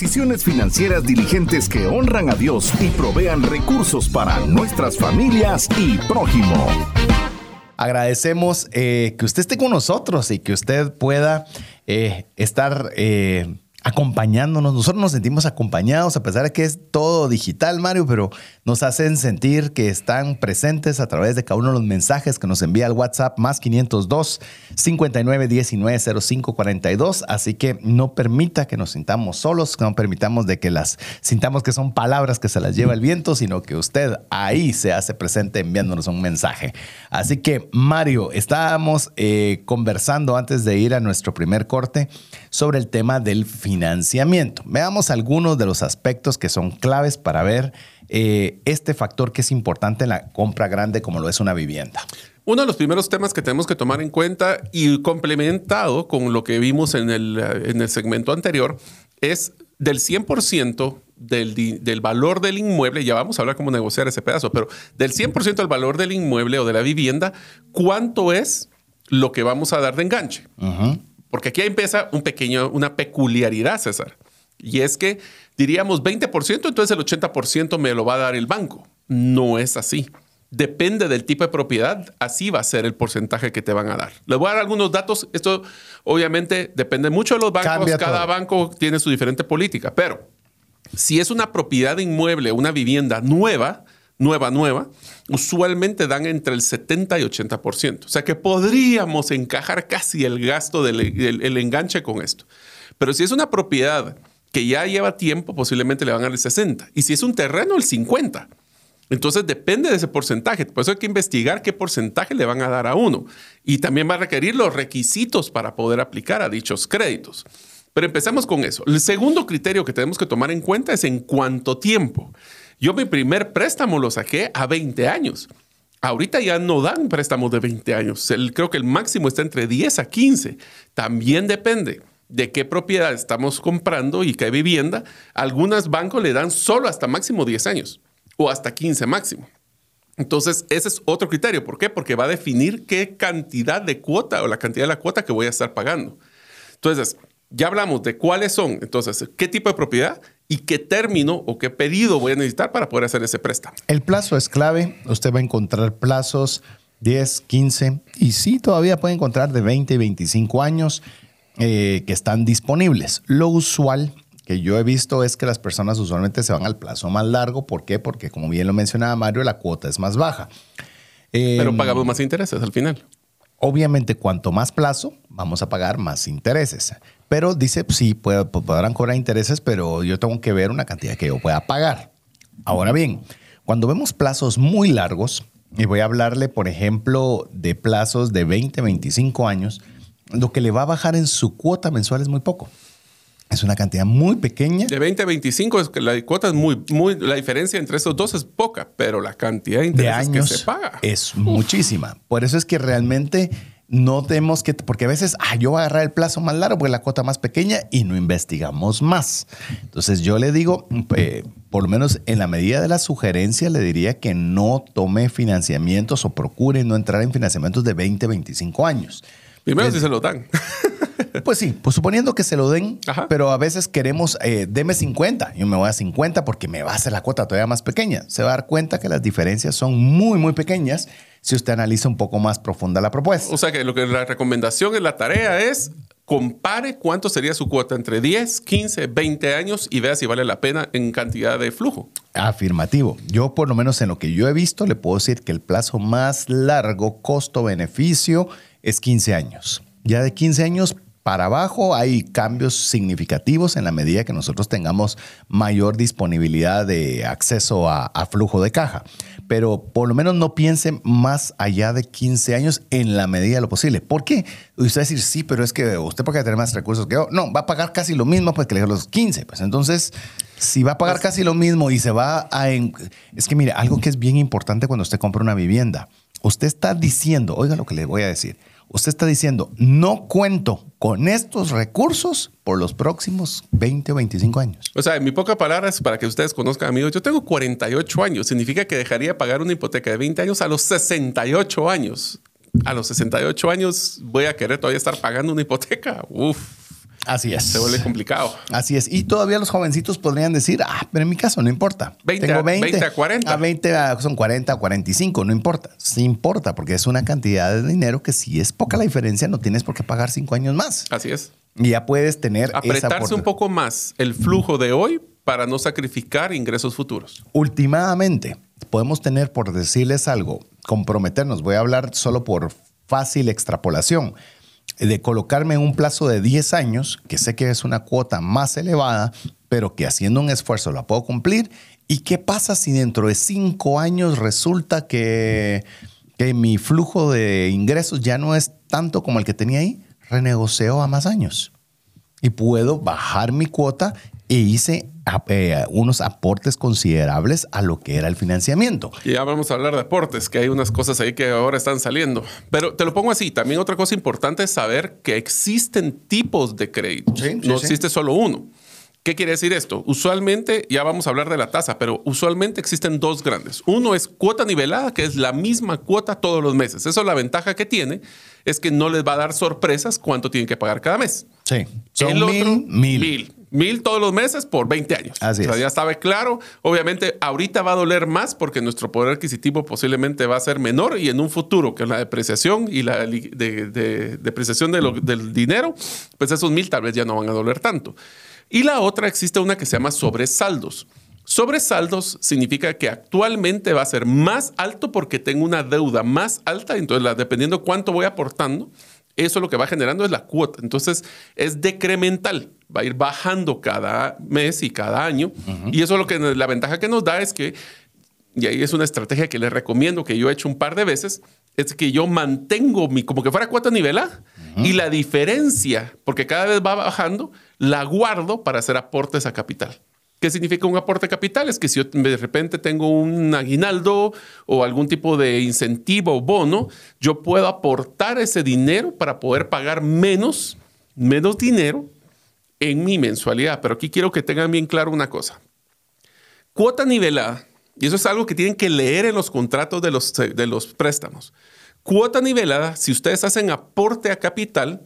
Decisiones financieras diligentes que honran a Dios y provean recursos para nuestras familias y prójimo. agradecemos eh, que usted esté con nosotros y que usted pueda eh, estar eh, acompañándonos. Nosotros nos sentimos acompañados a pesar de que es todo digital, Mario, pero nos hacen sentir que están presentes a través de cada uno de los mensajes que nos envía el WhatsApp más 502 59 19 05 42. Así que no permita que nos sintamos solos, no permitamos de que las sintamos que son palabras que se las lleva el viento, sino que usted ahí se hace presente enviándonos un mensaje. Así que, Mario, estábamos eh, conversando antes de ir a nuestro primer corte sobre el tema del financiamiento. Veamos algunos de los aspectos que son claves para ver eh, este factor que es importante en la compra grande como lo es una vivienda. Uno de los primeros temas que tenemos que tomar en cuenta y complementado con lo que vimos en el, en el segmento anterior es del 100% del, del, valor del inmueble, ya vamos a hablar cómo negociar ese pedazo, pero del 100% del valor del inmueble o de la vivienda, ¿cuánto es lo que vamos a dar de enganche? Porque aquí empieza un pequeño, una peculiaridad, César. Y es que diríamos 20%, entonces el 80% me lo va a dar el banco. No es así. Depende del tipo de propiedad, así va a ser el porcentaje que te van a dar. Les voy a dar algunos datos. Esto obviamente depende mucho de los bancos. Cada banco tiene su diferente política, pero si es una propiedad inmueble, una vivienda nueva, nueva, nueva, usualmente dan entre el 70 y 80%. O sea que podríamos encajar casi el gasto del el enganche con esto. Pero si es una propiedad que ya lleva tiempo, posiblemente le van a dar el 60. Y si es un terreno, el 50. Entonces depende de ese porcentaje. Por eso hay que investigar qué porcentaje le van a dar a uno. Y también va a requerir los requisitos para poder aplicar a dichos créditos. Pero empezamos con eso. El segundo criterio que tenemos que tomar en cuenta es en cuánto tiempo. Yo mi primer préstamo lo saqué a 20 años. Ahorita ya no dan préstamos de 20 años. creo que el máximo está entre 10 a 15. También depende de qué propiedad estamos comprando y qué vivienda. Algunos bancos le dan solo hasta máximo 10 años o hasta 15 máximo. Entonces, ese es otro criterio. ¿Por qué? Porque va a definir qué cantidad de cuota o la cantidad de la cuota que voy a estar pagando. Entonces, ya hablamos de cuáles son, entonces, qué tipo de propiedad y qué término o qué pedido voy a necesitar para poder hacer ese préstamo. El plazo es clave. Usted va a encontrar plazos 10, 15 y sí, todavía puede encontrar de 20 y 25 años eh, que están disponibles. Lo usual que yo he visto es que las personas usualmente se van al plazo más largo. ¿Por qué? Porque, como bien lo mencionaba Mario, la cuota es más baja. Pero em, pagamos más intereses al final. Obviamente, cuanto más plazo, vamos a pagar más intereses. Pero dice, sí, podrán cobrar intereses, pero yo tengo que ver una cantidad que yo pueda pagar. Ahora bien, cuando vemos plazos muy largos, y voy a hablarle, por ejemplo, de plazos de 20, 25 años, lo que le va a bajar en su cuota mensual es muy poco. Es una cantidad muy pequeña. De 20 a 25, es que la cuota es muy, muy, la diferencia entre esos dos es poca, pero la cantidad de intereses que se paga es muchísima. Por eso es que realmente no tenemos que, porque a veces, ah, yo voy a agarrar el plazo más largo porque la cuota más pequeña y no investigamos más. Entonces yo le digo, eh, por lo menos en la medida de la sugerencia, le diría que no tome financiamientos o procure no entrar en financiamientos de 20, 25 años. Primero si se lo dan. Pues sí, pues suponiendo que se lo den, pero a veces queremos, eh, deme 50, yo me voy a 50 porque me va a hacer la cuota todavía más pequeña. Se va a dar cuenta que las diferencias son muy, muy pequeñas si usted analiza un poco más profunda la propuesta. O sea que lo que la recomendación en la tarea es compare cuánto sería su cuota entre 10, 15, 20 años y vea si vale la pena en cantidad de flujo. Afirmativo. Yo por lo menos en lo que yo he visto le puedo decir que el plazo más largo costo-beneficio es 15 años. Ya de 15 años para abajo hay cambios significativos en la medida que nosotros tengamos mayor disponibilidad de acceso a, flujo de caja. Pero por lo menos no piense más allá de 15 años en la medida de lo posible. ¿Por qué? Usted va a decir, sí, pero es que usted porque tener más recursos que yo. No, va a pagar casi lo mismo pues que los 15. Pues entonces, si va a pagar casi lo mismo y se va a... Es que mire, algo que es bien importante cuando usted compra una vivienda. Usted está diciendo, oiga lo que le voy a decir usted está diciendo, no cuento con estos recursos por los próximos 20 o 25 años. O sea, en mi pocas palabras, para que ustedes conozcan, amigos, yo tengo 48 años. Significa que dejaría pagar una hipoteca de 20 años a los 68 años. A los 68 años voy a querer todavía estar pagando una hipoteca. Uf. Así es. Se vuelve complicado. Así es. Y todavía los jovencitos podrían decir, ah, pero en mi caso no importa. 20 Tengo a- 20 a 40. A 20 a- son 40 a 45, no importa. Sí importa, porque es una cantidad de dinero que si es poca la diferencia, no tienes por qué pagar cinco años más. Así es. Y ya puedes tener esa Apretarse un oportunidad. poco más el flujo de hoy para no sacrificar ingresos futuros. Últimamente, podemos tener, por decirles algo, comprometernos, voy a hablar solo por fácil extrapolación, de colocarme en un plazo de 10 años, que sé que es una cuota más elevada, pero que haciendo un esfuerzo la puedo cumplir. ¿Y qué pasa si dentro de 5 años resulta que, que mi flujo de ingresos ya no es tanto como el que tenía ahí? Renegocio a más años y puedo bajar mi cuota e hice eh, unos aportes considerables a lo que era el financiamiento. Y ya vamos a hablar de aportes, que hay unas cosas ahí que ahora están saliendo. Pero te lo pongo así, también otra cosa importante es saber que existen tipos de. Sí, sí, no sí. existe solo uno. ¿Qué quiere decir esto? Usualmente, ya vamos a hablar de la tasa, pero usualmente existen dos grandes. Uno es cuota nivelada, que es la misma cuota todos los meses. Eso la ventaja que tiene es que no les va a dar sorpresas cuánto tienen que pagar cada mes. Sí. Son El mil, otro, mil. mil. Mil todos los meses por 20 años. Así o sea, es. ya estaba claro. Obviamente, ahorita va a doler más porque nuestro poder adquisitivo posiblemente va a ser menor y en un futuro, que la depreciación y la de- de- depreciación de lo- del dinero, pues esos mil tal vez ya no van a doler tanto. Y la otra, existe una que se llama sobresaldos. Sobresaldos significa que actualmente va a ser más alto porque tengo una deuda más alta, entonces dependiendo cuánto voy aportando, eso lo que va generando es la cuota. Entonces es decremental, va a ir bajando cada mes y cada año. Y eso lo que la ventaja que nos da es que, y ahí es una estrategia que les recomiendo, que yo he hecho un par de veces, es que yo mantengo mi, como que fuera cuota nivelada y la diferencia, porque cada vez va bajando, la guardo para hacer aportes a capital. ¿Qué significa un aporte a capital? Es que si yo de repente tengo un aguinaldo o algún tipo de incentivo o bono, yo puedo aportar ese dinero para poder pagar menos, menos dinero en mi mensualidad. Pero aquí quiero que tengan bien claro una cosa. Cuota nivelada, y eso es algo que tienen que leer en los contratos de los, de los préstamos. Cuota nivelada, si ustedes hacen aporte a capital,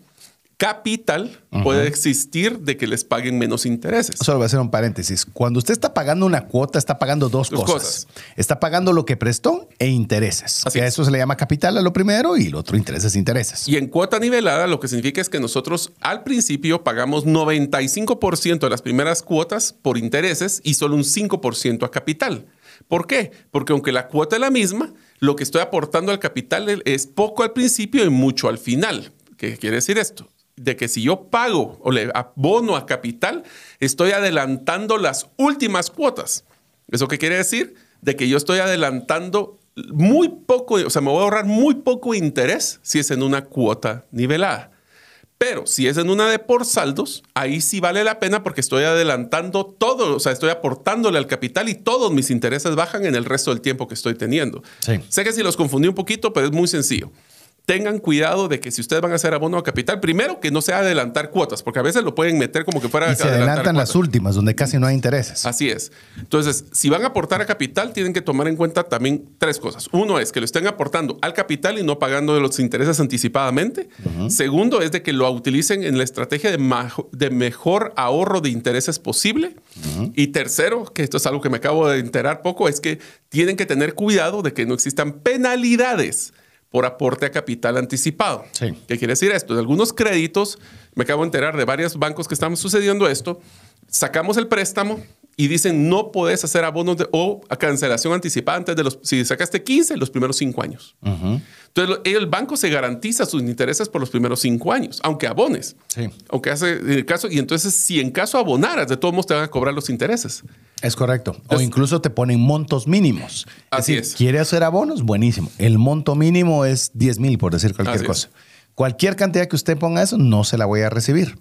capital puede existir de que les paguen menos intereses. Solo voy a hacer un paréntesis. Cuando usted está pagando una cuota, está pagando dos, Dos cosas. cosas. Está pagando lo que prestó e intereses. Así Que a es. eso se le llama capital a lo primero y el otro intereses intereses. Y en cuota nivelada lo que significa es que nosotros al principio pagamos 95% de las primeras cuotas por intereses y solo un 5% a capital. ¿Por qué? Porque aunque la cuota es la misma, lo que estoy aportando al capital es poco al principio y mucho al final. ¿Qué quiere decir esto? De que si yo pago o le abono a capital, estoy adelantando las últimas cuotas. ¿Eso qué quiere decir? De que yo estoy adelantando muy poco, o sea, me voy a ahorrar muy poco interés si es en una cuota nivelada. Pero si es en una de por saldos, ahí sí vale la pena porque estoy adelantando todo, o sea, estoy aportándole al capital y todos mis intereses bajan en el resto del tiempo que estoy teniendo. Sí. Sé que si los confundí un poquito, pero es muy sencillo. Tengan cuidado de que si ustedes van a hacer abono a capital, primero que no sea adelantar cuotas, porque a veces lo pueden meter como que fuera Y se adelantan las últimas, donde casi no hay intereses. Así es. Entonces, si van a aportar a capital, tienen que tomar en cuenta también tres cosas. Uno es que lo estén aportando al capital y no pagando los intereses anticipadamente. Segundo es de que lo utilicen en la estrategia de, de mejor ahorro de intereses posible. Y tercero, que esto es algo que me acabo de enterar poco, es que tienen que tener cuidado de que no existan penalidades por aporte a capital anticipado. Sí. ¿Qué quiere decir esto? De algunos créditos, me acabo de enterar de varios bancos que están sucediendo esto, sacamos el préstamo y dicen no puedes hacer abonos de- o a cancelación anticipada antes de los, si sacaste 15, los primeros 5 años. Entonces el banco se garantiza sus intereses por los primeros 5 años, aunque abones. Sí. Aunque hace el caso, y entonces si en caso abonaras, de todos modos te van a cobrar los intereses. Es correcto. O incluso te ponen montos mínimos. Así decir, es. ¿Quiere hacer abonos? Buenísimo. El monto mínimo es 10 mil, por decir cualquier Así es. cosa. Cualquier cantidad que usted ponga eso, no se la voy a recibir.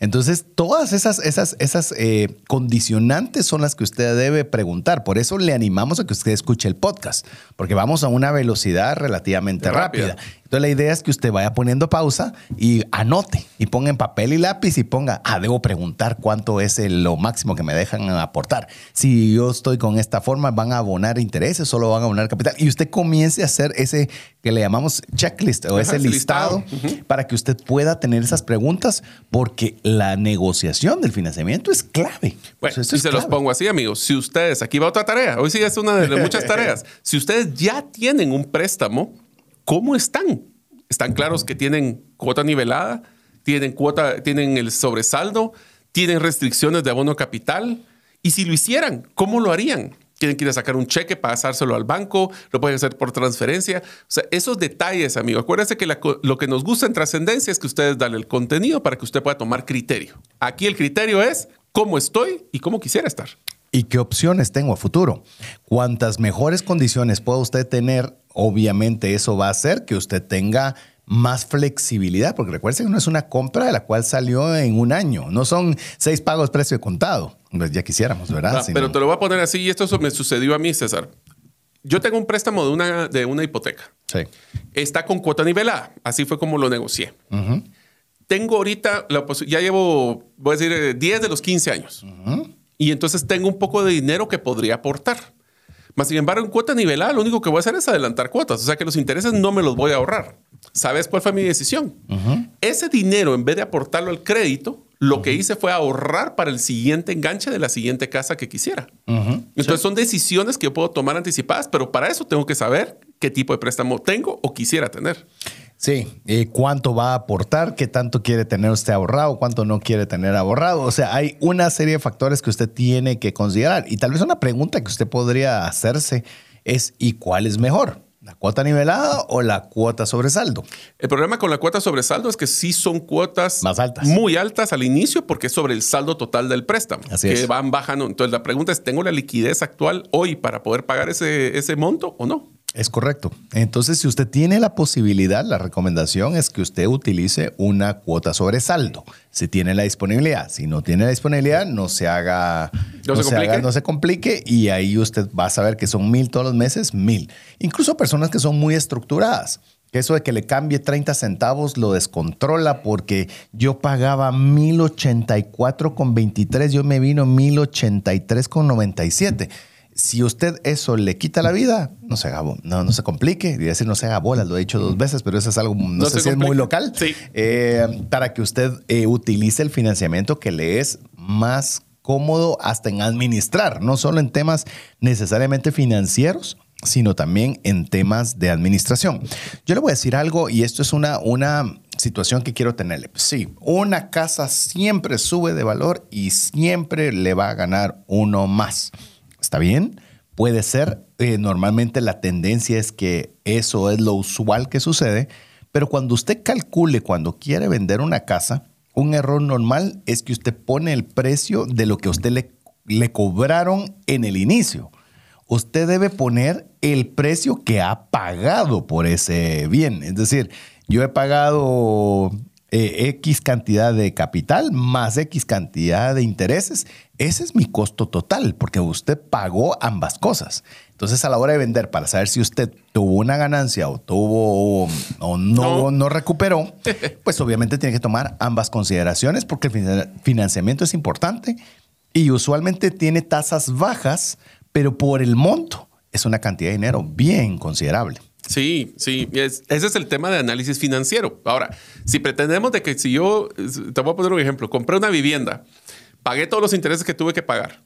Entonces, todas esas, esas, esas eh, condicionantes son las que usted debe preguntar. Por eso le animamos a que usted escuche el podcast, porque vamos a una velocidad relativamente Rápida. rápida. Entonces la idea es que usted vaya poniendo pausa y anote y ponga en papel y lápiz y ponga, ah, debo preguntar cuánto es lo máximo que me dejan aportar. Si yo estoy con esta forma, van a abonar intereses, solo van a abonar capital. Y usted comience a hacer ese que le llamamos checklist o ese listado, para que usted pueda tener esas preguntas porque la negociación del financiamiento es clave. Bueno, si se los pongo así, amigos, si ustedes, aquí va otra tarea, hoy sí es una de muchas tareas, si ustedes ya tienen un préstamo, ¿cómo están? ¿Están claros que tienen cuota nivelada? ¿Tienen cuota, tienen el sobresaldo? ¿Tienen restricciones de abono capital? Y si lo hicieran, ¿cómo lo harían? quieren que sacar un cheque, pasárselo al banco, lo pueden hacer por transferencia. O sea, esos detalles, amigo. Acuérdense que lo que nos gusta en trascendencia es que ustedes dan el contenido para que usted pueda tomar criterio. Aquí el criterio es cómo estoy y cómo quisiera estar. ¿Y qué opciones tengo a futuro? Cuantas mejores condiciones pueda usted tener, obviamente eso va a hacer que usted tenga más flexibilidad, porque recuerden que no es una compra de la cual salió en un año, no son seis pagos precio de contado. Pues ya quisiéramos, ¿verdad? pero te lo voy a poner así y esto me sucedió a mí, César. Yo tengo un préstamo de una, de una hipoteca. Sí. Está con cuota nivelada. Así fue como lo negocié. Tengo ahorita, ya llevo, voy a decir, 10 de los 15 años. Y entonces tengo un poco de dinero que podría aportar. Más sin embargo, en cuota nivelada, lo único que voy a hacer es adelantar cuotas. O sea que los intereses no me los voy a ahorrar. ¿Sabes cuál fue mi decisión? Ese dinero, en vez de aportarlo al crédito, lo que hice fue ahorrar para el siguiente enganche de la siguiente casa que quisiera. Entonces son decisiones que yo puedo tomar anticipadas, pero para eso tengo que saber qué tipo de préstamo tengo o quisiera tener. Sí, cuánto va a aportar, qué tanto quiere tener usted ahorrado, cuánto no quiere tener ahorrado. O sea, hay una serie de factores que usted tiene que considerar. Y tal vez una pregunta que usted podría hacerse es, ¿y cuál es mejor? ¿La cuota nivelada o la cuota sobresaldo? El problema con la cuota sobresaldo es que sí son cuotas más altas. Muy altas al inicio porque es sobre el saldo total del préstamo. Así que van bajando. Entonces la pregunta es, ¿tengo la liquidez actual hoy para poder pagar ese, ese monto o no? Es correcto. Entonces, si usted tiene la posibilidad, la recomendación es que usted utilice una cuota sobre saldo. Si tiene la disponibilidad. Si no tiene la disponibilidad, no se haga, no, se, complique. no se complique y ahí usted va a saber que son mil todos los meses, mil. Incluso personas que son muy estructuradas. Eso de que le cambie 30 centavos lo descontrola porque yo pagaba 1084 con 23, yo me vino 1083 con 97 si usted eso le quita la vida, no se haga, no, no se complique. Y decir no se haga bolas, lo he dicho dos veces, pero eso es algo, no, sé si es muy local. Eh, para que usted eh, utilice el financiamiento que le es más cómodo hasta en administrar, no solo en temas necesariamente financieros, sino también en temas de administración. Yo le voy a decir algo y esto es una, una situación que quiero tenerle. Sí, una casa siempre sube de valor y siempre le va a ganar uno más. ¿Está bien? Puede ser. Eh, normalmente la tendencia es que eso es lo usual que sucede, pero cuando usted calcule, cuando quiere vender una casa, un error normal es que usted pone el precio de lo que usted le, le cobraron en el inicio. Usted debe poner el precio que ha pagado por ese bien. Es decir, yo he pagado eh, X cantidad de capital más X cantidad de intereses, ese es mi costo total, porque usted pagó ambas cosas. Entonces, a la hora de vender, para saber si usted tuvo una ganancia o tuvo o no, no. recuperó, pues obviamente tiene que tomar ambas consideraciones, porque el financiamiento es importante y usualmente tiene tasas bajas, pero por el monto es una cantidad de dinero bien considerable. Sí, sí, ese es el tema de análisis financiero. Ahora, si pretendemos de que si yo, te voy a poner un ejemplo, compré una vivienda, pagué todos los intereses que tuve que pagar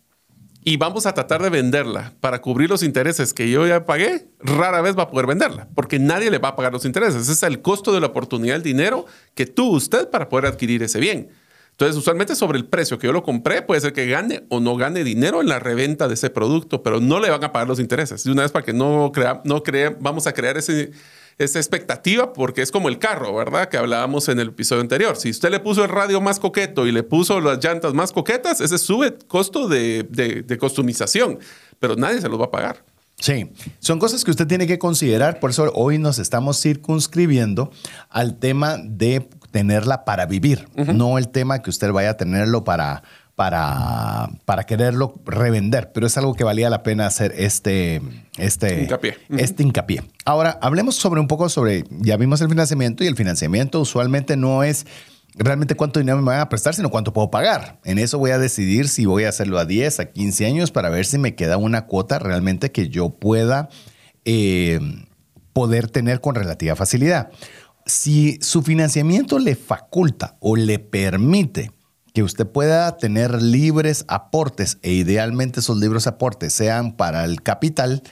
y vamos a tratar de venderla para cubrir los intereses que yo ya pagué, rara vez va a poder venderla porque nadie le va a pagar los intereses. Ese es el costo de la oportunidad del dinero que tuvo usted para poder adquirir ese bien. Entonces, usualmente sobre el precio que yo lo compré, puede ser que gane o no gane dinero en la reventa de ese producto, pero no le van a pagar los intereses. De una vez para que no crea, no crea, vamos a crear ese, esa expectativa porque es como el carro, ¿verdad? Que hablábamos en el episodio anterior. Si usted le puso el radio más coqueto y le puso las llantas más coquetas, ese sube costo de, de, de customización, pero nadie se los va a pagar. Sí, son cosas que usted tiene que considerar, por eso hoy nos estamos circunscribiendo al tema de tenerla para vivir, no el tema que usted vaya a tenerlo para, para, para quererlo revender, pero es algo que valía la pena hacer este, este hincapié. Este hincapié. Ahora, hablemos sobre un poco sobre, ya vimos el financiamiento y el financiamiento usualmente no es realmente cuánto dinero me van a prestar, sino cuánto puedo pagar. En eso voy a decidir si voy a hacerlo a 10, a 15 años para ver si me queda una cuota realmente que yo pueda eh, poder tener con relativa facilidad. Si su financiamiento le faculta o le permite que usted pueda tener libres aportes e idealmente esos libres aportes sean para el capital,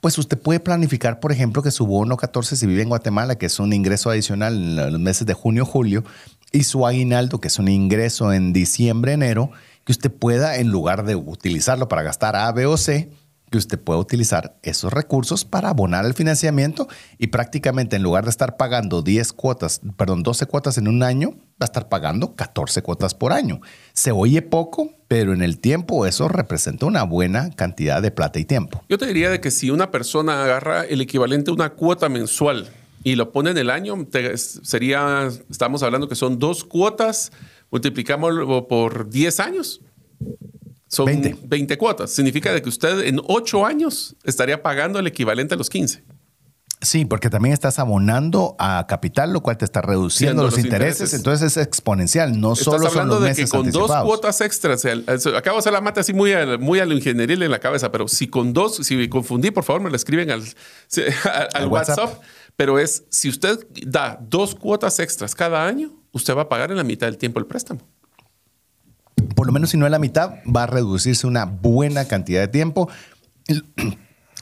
pues usted puede planificar, por ejemplo, que su bono 14 si vive en Guatemala, que es un ingreso adicional en los meses de junio, julio, y su aguinaldo, que es un ingreso en diciembre, enero, que usted pueda, en lugar de utilizarlo para gastar A, B o C, que usted pueda utilizar esos recursos para abonar el financiamiento y prácticamente en lugar de estar pagando 10 cuotas, perdón, 12 cuotas en un año, va a estar pagando 14 cuotas por año. Se oye poco, pero en el tiempo eso representa una buena cantidad de plata y tiempo. Yo te diría de que si una persona agarra el equivalente a una cuota mensual y lo pone en el año, sería, estamos hablando que son dos cuotas, multiplicamos por 10 años. Son 20. cuotas. Significa de que usted en 8 años estaría pagando el equivalente a los 15. Sí, porque también estás abonando a capital, lo cual te está reduciendo los, intereses, entonces es exponencial, no estás solo hablando son de que con dos cuotas extras, acabo de hacer la mata así muy a, muy a lo ingenieril en la cabeza, pero si con dos, si me confundí, por favor me lo escriben al, al, WhatsApp pero es, si usted da dos cuotas extras cada año, usted va a pagar en la mitad del tiempo el préstamo. Por lo menos si no en la mitad, va a reducirse una buena cantidad de tiempo,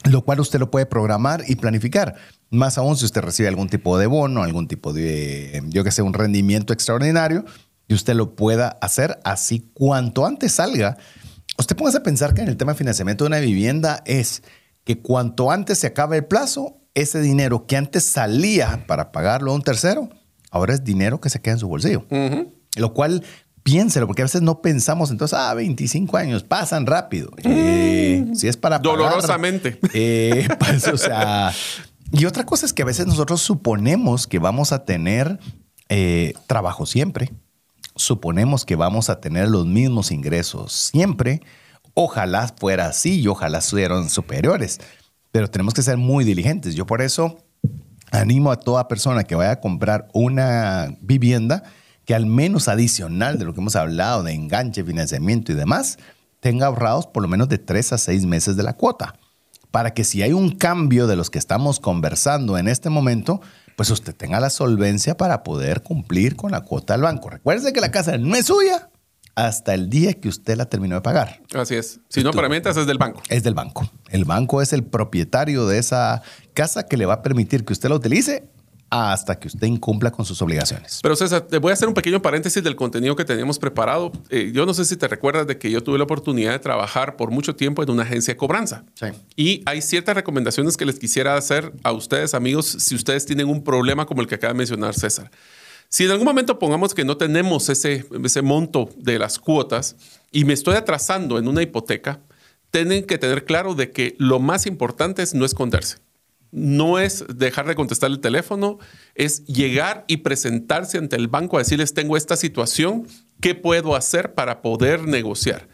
lo cual usted lo puede programar y planificar. Más aún si usted recibe algún tipo de bono, algún tipo de, yo que sé, un rendimiento extraordinario, y usted lo pueda hacer así cuanto antes salga. Usted póngase a pensar que en el tema de financiamiento de una vivienda es que cuanto antes se acabe el plazo, ese dinero que antes salía para pagarlo a un tercero, ahora es dinero que se queda en su bolsillo. Lo cual, piénselo, porque a veces no pensamos, entonces, ah, 25 años, pasan rápido. Eh, si es para pagar, Dolorosamente. Eh, pues, o sea... Y otra cosa es que a veces nosotros suponemos que vamos a tener eh, trabajo siempre. Suponemos que vamos a tener los mismos ingresos siempre. Ojalá fuera así y ojalá fueran superiores pero tenemos que ser muy diligentes. Yo por eso animo a toda persona que vaya a comprar una vivienda que al menos adicional de lo que hemos hablado de enganche, financiamiento y demás, tenga ahorrados por lo menos de tres a seis meses de la cuota. Para que si hay un cambio de los que estamos conversando en este momento, pues usted tenga la solvencia para poder cumplir con la cuota del banco. Recuerde que la casa no es suya, hasta el día que usted la terminó de pagar. Así es. Si no, para mientras es del banco. Es del banco. El banco es el propietario de esa casa que le va a permitir que usted la utilice hasta que usted incumpla con sus obligaciones. Pero César, te voy a hacer un pequeño paréntesis del contenido que teníamos preparado. Eh, yo no sé si te recuerdas de que yo tuve la oportunidad de trabajar por mucho tiempo en una agencia de cobranza. Sí. Y hay ciertas recomendaciones que les quisiera hacer a ustedes, amigos, si ustedes tienen un problema como el que acaba de mencionar César. Si en algún momento pongamos que no tenemos ese, ese monto de las cuotas y me estoy atrasando en una hipoteca, tienen que tener claro de que lo más importante es no esconderse. No es dejar de contestar el teléfono, es llegar y presentarse ante el banco a decirles, tengo esta situación, ¿qué puedo hacer para poder negociar?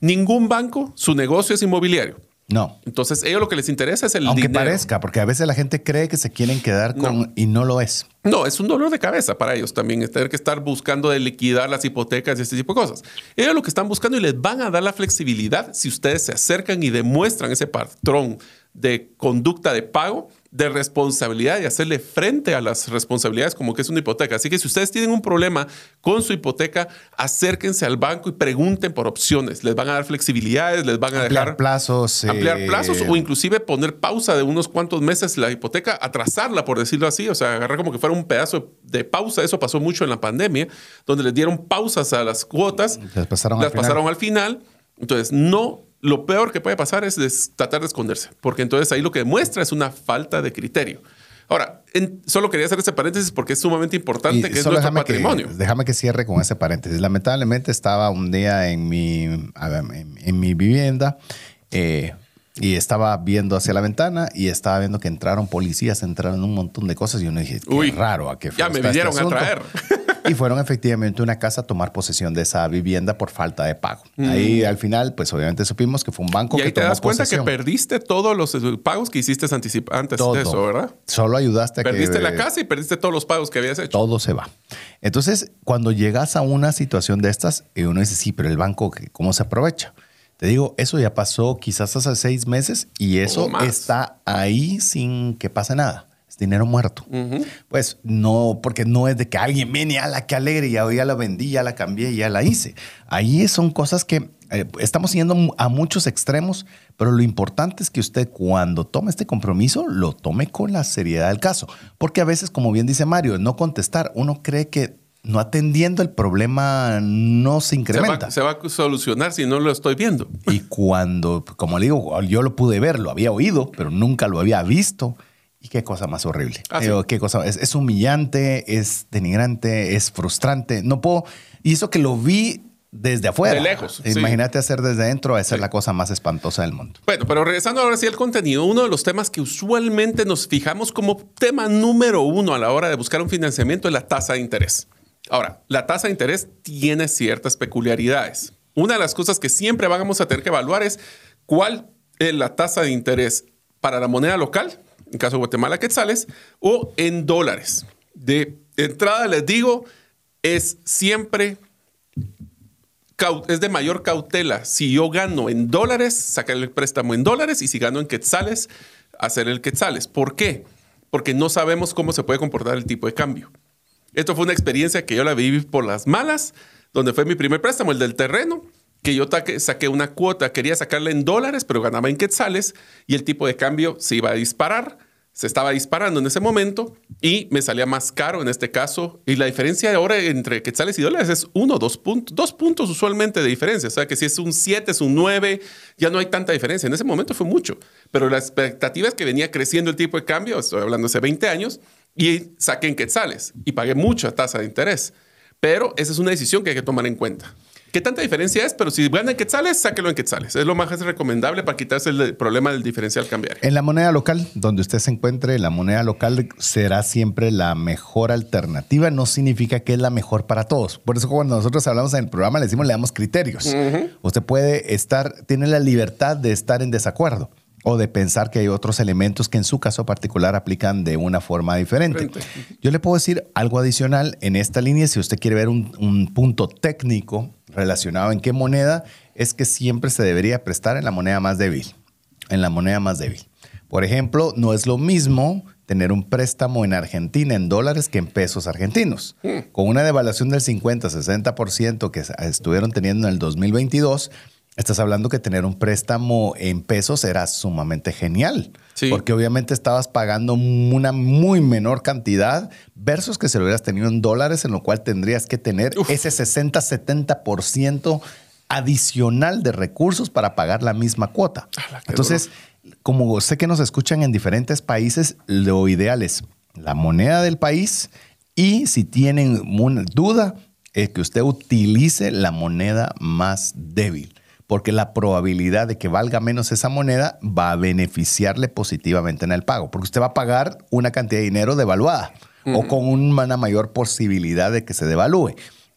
Ningún banco, su negocio es inmobiliario. No. Entonces, ellos lo que les interesa es el Aunque parezca, porque a veces la gente cree que se quieren quedar con y no lo es. No, es un dolor de cabeza para ellos también, tener que estar buscando de liquidar las hipotecas y este tipo de cosas. Ellos lo que están buscando y les van a dar la flexibilidad si ustedes se acercan y demuestran ese patrón de conducta de pago de responsabilidad y hacerle frente a las responsabilidades como que es una hipoteca. Así que si ustedes tienen un problema con su hipoteca, acérquense al banco y pregunten por opciones. Les van a dar flexibilidades, les van a ampliar dejar plazos, ampliar plazos o inclusive poner pausa de unos cuantos meses la hipoteca, atrasarla, por decirlo así, o sea, agarrar como que fuera un pedazo de pausa. Eso pasó mucho en la pandemia, donde les dieron pausas a las cuotas, las pasaron, las pasaron al final. Entonces, no lo peor que puede pasar es tratar de esconderse, porque entonces ahí lo que demuestra es una falta de criterio. Ahora, solo quería hacer ese paréntesis porque es sumamente importante que es nuestro patrimonio. déjame que cierre con ese paréntesis. Lamentablemente estaba un día en mi, en, mi vivienda eh, y estaba viendo hacia la ventana y estaba viendo que entraron policías, entraron un montón de cosas y yo me dije, qué raro, ¿a qué Ya me vinieron a traer. y fueron efectivamente una casa a tomar posesión de esa vivienda por falta de pago. Ahí al final, pues obviamente supimos que fue un banco Mm. y que ahí te tomó das cuenta posesión. que perdiste todos los eh, pagos que hiciste antes Todo. de eso, ¿verdad? Solo ayudaste a que Perdiste la casa y perdiste todos los pagos que habías hecho. todo se va. Entonces, cuando llegas a una situación de estas, y uno dice, sí, pero el banco, ¿cómo se aprovecha? Te digo, eso ya pasó quizás hace seis meses y eso está ahí sin que pase nada. Es dinero muerto. Pues no, porque no es de que alguien viene a la que alegre, ya, ya la vendí, ya la cambié, ya la hice. Ahí son cosas que eh, estamos yendo a muchos extremos, pero lo importante es que usted cuando tome este compromiso lo tome con la seriedad del caso. Porque a veces, como bien dice Mario, no contestar, uno cree que no atendiendo el problema no se Se incrementa. va, se va a solucionar si no lo estoy viendo. Y cuando, como le digo, yo lo pude ver, lo había oído, pero nunca lo había visto. Y qué cosa más horrible. Ah, sí. Qué cosa, es, es humillante, es denigrante, es frustrante. No puedo. Y eso que lo vi desde afuera. De lejos, sí. Imagínate hacer desde dentro, esa es la cosa más espantosa del mundo. Bueno, pero regresando ahora sí al contenido, uno de los temas que usualmente nos fijamos como tema número uno a la hora de buscar un financiamiento es la tasa de interés. Ahora, la tasa de interés tiene ciertas peculiaridades. Una de las cosas que siempre vamos a tener que evaluar es cuál es la tasa de interés para la moneda local, en caso de Guatemala, quetzales, o en dólares. De entrada les digo, es siempre es de mayor cautela. Si yo gano en dólares, sacar el préstamo en dólares y si gano en quetzales, hacer el quetzales. ¿Por qué? Porque no sabemos cómo se puede comportar el tipo de cambio. Esto fue una experiencia que yo la viví por las malas, donde fue mi primer préstamo, el del terreno, que yo saqué una cuota, quería sacarla en dólares, pero ganaba en quetzales y el tipo de cambio se iba a disparar, se estaba disparando en ese momento y me salía más caro en este caso. Y la diferencia ahora entre quetzales y dólares es uno, dos puntos, dos puntos usualmente de diferencia. O sea que si es un 7, es un 9, ya no hay tanta diferencia. En ese momento fue mucho, pero la expectativa es que venía creciendo el tipo de cambio, estoy hablando hace 20 años, y saqué en quetzales y pagué mucha tasa de interés. Pero esa es una decisión que hay que tomar en cuenta. ¿Qué tanta diferencia es? Pero si gana en quetzales, sáquelo en quetzales. Es lo más recomendable para quitarse el problema del diferencial cambiario. En la moneda local, donde usted se encuentre, la moneda local será siempre la mejor alternativa. No significa que es la mejor para todos. Por eso cuando nosotros hablamos en el programa, le decimos, le damos criterios. Usted puede estar, tiene la libertad de estar en desacuerdo o de pensar que hay otros elementos que en su caso particular aplican de una forma diferente. Yo le puedo decir algo adicional en esta línea, si usted quiere ver un, un punto técnico relacionado en qué moneda, es que siempre se debería prestar en la moneda más débil, en la moneda más débil. Por ejemplo, no es lo mismo tener un préstamo en Argentina en dólares que en pesos argentinos. Con una devaluación del 50-60% que estuvieron teniendo en el 2022, estás hablando que tener un préstamo en pesos era sumamente genial. Sí. Porque obviamente estabas pagando una muy menor cantidad versus que si lo hubieras tenido en dólares, en lo cual tendrías que tener ese 60-70% adicional de recursos para pagar la misma cuota. Ala, Entonces, como sé que nos escuchan en diferentes países, lo ideal es la moneda del país y si tienen una duda, es que usted utilice la moneda más débil porque la probabilidad de que valga menos esa moneda va a beneficiarle positivamente en el pago, porque usted va a pagar una cantidad de dinero devaluada o con una mayor posibilidad de que se devalúe.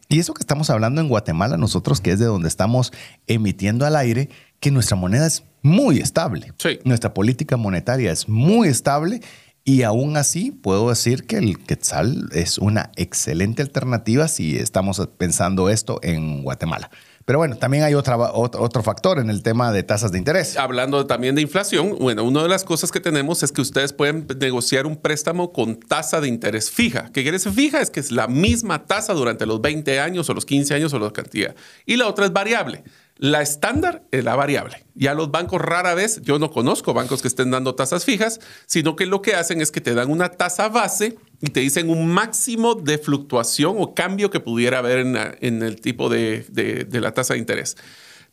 Y eso que estamos hablando en Guatemala, nosotros que es de donde estamos emitiendo al aire, que nuestra moneda es muy estable. Sí. Nuestra política monetaria es muy estable y aún así puedo decir que el quetzal es una excelente alternativa si estamos pensando esto en Guatemala. Pero bueno, también hay otra, otro, factor en el tema de tasas de interés. Hablando también de inflación, bueno, una de las cosas que tenemos es que ustedes pueden negociar un préstamo con tasa de interés fija. ¿Qué quiere decir fija? Es que es la misma tasa durante los 20 años o los 15 años o la cantidad. Y la otra es variable. La estándar es la variable. Ya los bancos rara vez, yo no conozco bancos que estén dando tasas fijas, sino que lo que hacen es que te dan una tasa base y te dicen un máximo de fluctuación o cambio que pudiera haber en, el tipo de, la tasa de interés.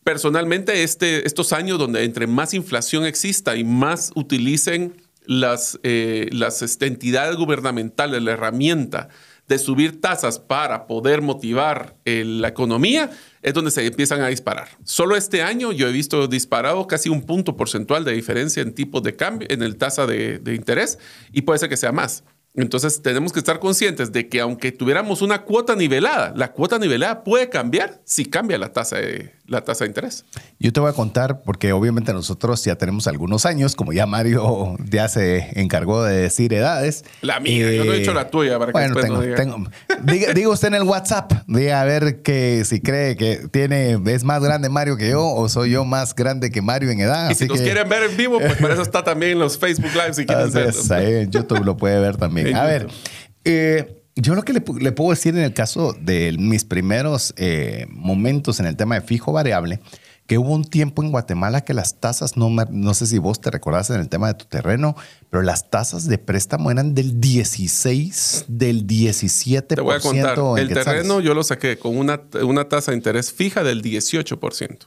Personalmente, este, estos años donde entre más inflación exista y más utilicen las, eh, este, entidades gubernamentales la herramienta de subir tasas para poder motivar eh, la economía, es donde se empiezan a disparar. Solo este año yo he visto disparado casi un punto porcentual de diferencia en tipos de cambio, en el tasa de, de interés, y puede ser que sea más. Entonces tenemos que estar conscientes de que aunque tuviéramos una cuota nivelada, la cuota nivelada puede cambiar si cambia la tasa de, la tasa de interés. Yo te voy a contar, porque obviamente nosotros ya tenemos algunos años, como ya Mario ya se encargó de decir edades. La mía, yo no he dicho la tuya para que bueno, tengo, no diga. tengo- diga, diga usted en el WhatsApp, diga a ver que si cree que tiene, es más grande Mario que yo o soy yo más grande que Mario en edad. Y si nos que- quieren ver en vivo, pues para eso está también en los Facebook Live si quieren es, ahí en YouTube lo puede ver también. A ver, eh, yo lo que le, le puedo decir en el caso de mis primeros eh, momentos en el tema de fijo variable, que hubo un tiempo en Guatemala que las tasas, no, me- no sé si vos te recordás en el tema de tu terreno, pero las tasas de préstamo eran del 16, del 17%. Te voy a contar, el terreno yo lo saqué con una, una tasa de interés fija del 18%.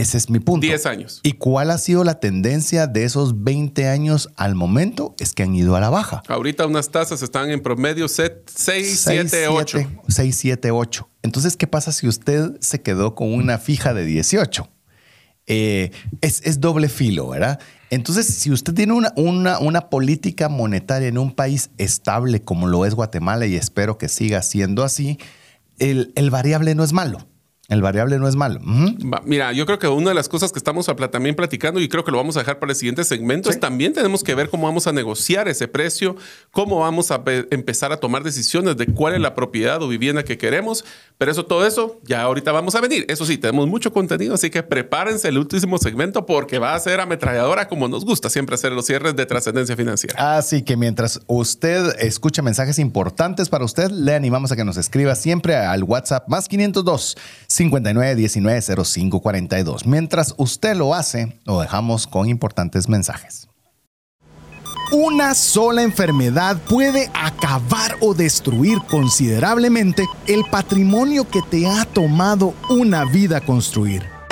Ese es mi punto. 10 años. ¿Y cuál ha sido la tendencia de esos 20 años al momento? Es que han ido a la baja. Ahorita unas tasas están en promedio 6, 7, 8. 6, 7, 8. Entonces, ¿qué pasa si usted se quedó con una fija de 18? Eh, es, es doble filo, ¿verdad? Entonces, si usted tiene una, una, una política monetaria en un país estable como lo es Guatemala y espero que siga siendo así, el, el variable no es malo. El variable no es malo. Mira, yo creo que una de las cosas que estamos también platicando y creo que lo vamos a dejar para el siguiente segmento es también tenemos que ver cómo vamos a negociar ese precio, cómo vamos a pe- empezar a tomar decisiones de cuál es la propiedad o vivienda que queremos. Pero eso, todo eso, ya ahorita vamos a venir. Eso sí, tenemos mucho contenido, así que prepárense el último segmento porque va a ser ametralladora como nos gusta siempre hacer los cierres de trascendencia financiera. Así que mientras usted escucha mensajes importantes para usted, le animamos a que nos escriba siempre al WhatsApp más 502 59 19 05 42. Mientras usted lo hace, lo dejamos con importantes mensajes. Una sola enfermedad puede acabar o destruir considerablemente el patrimonio que te ha tomado una vida construir.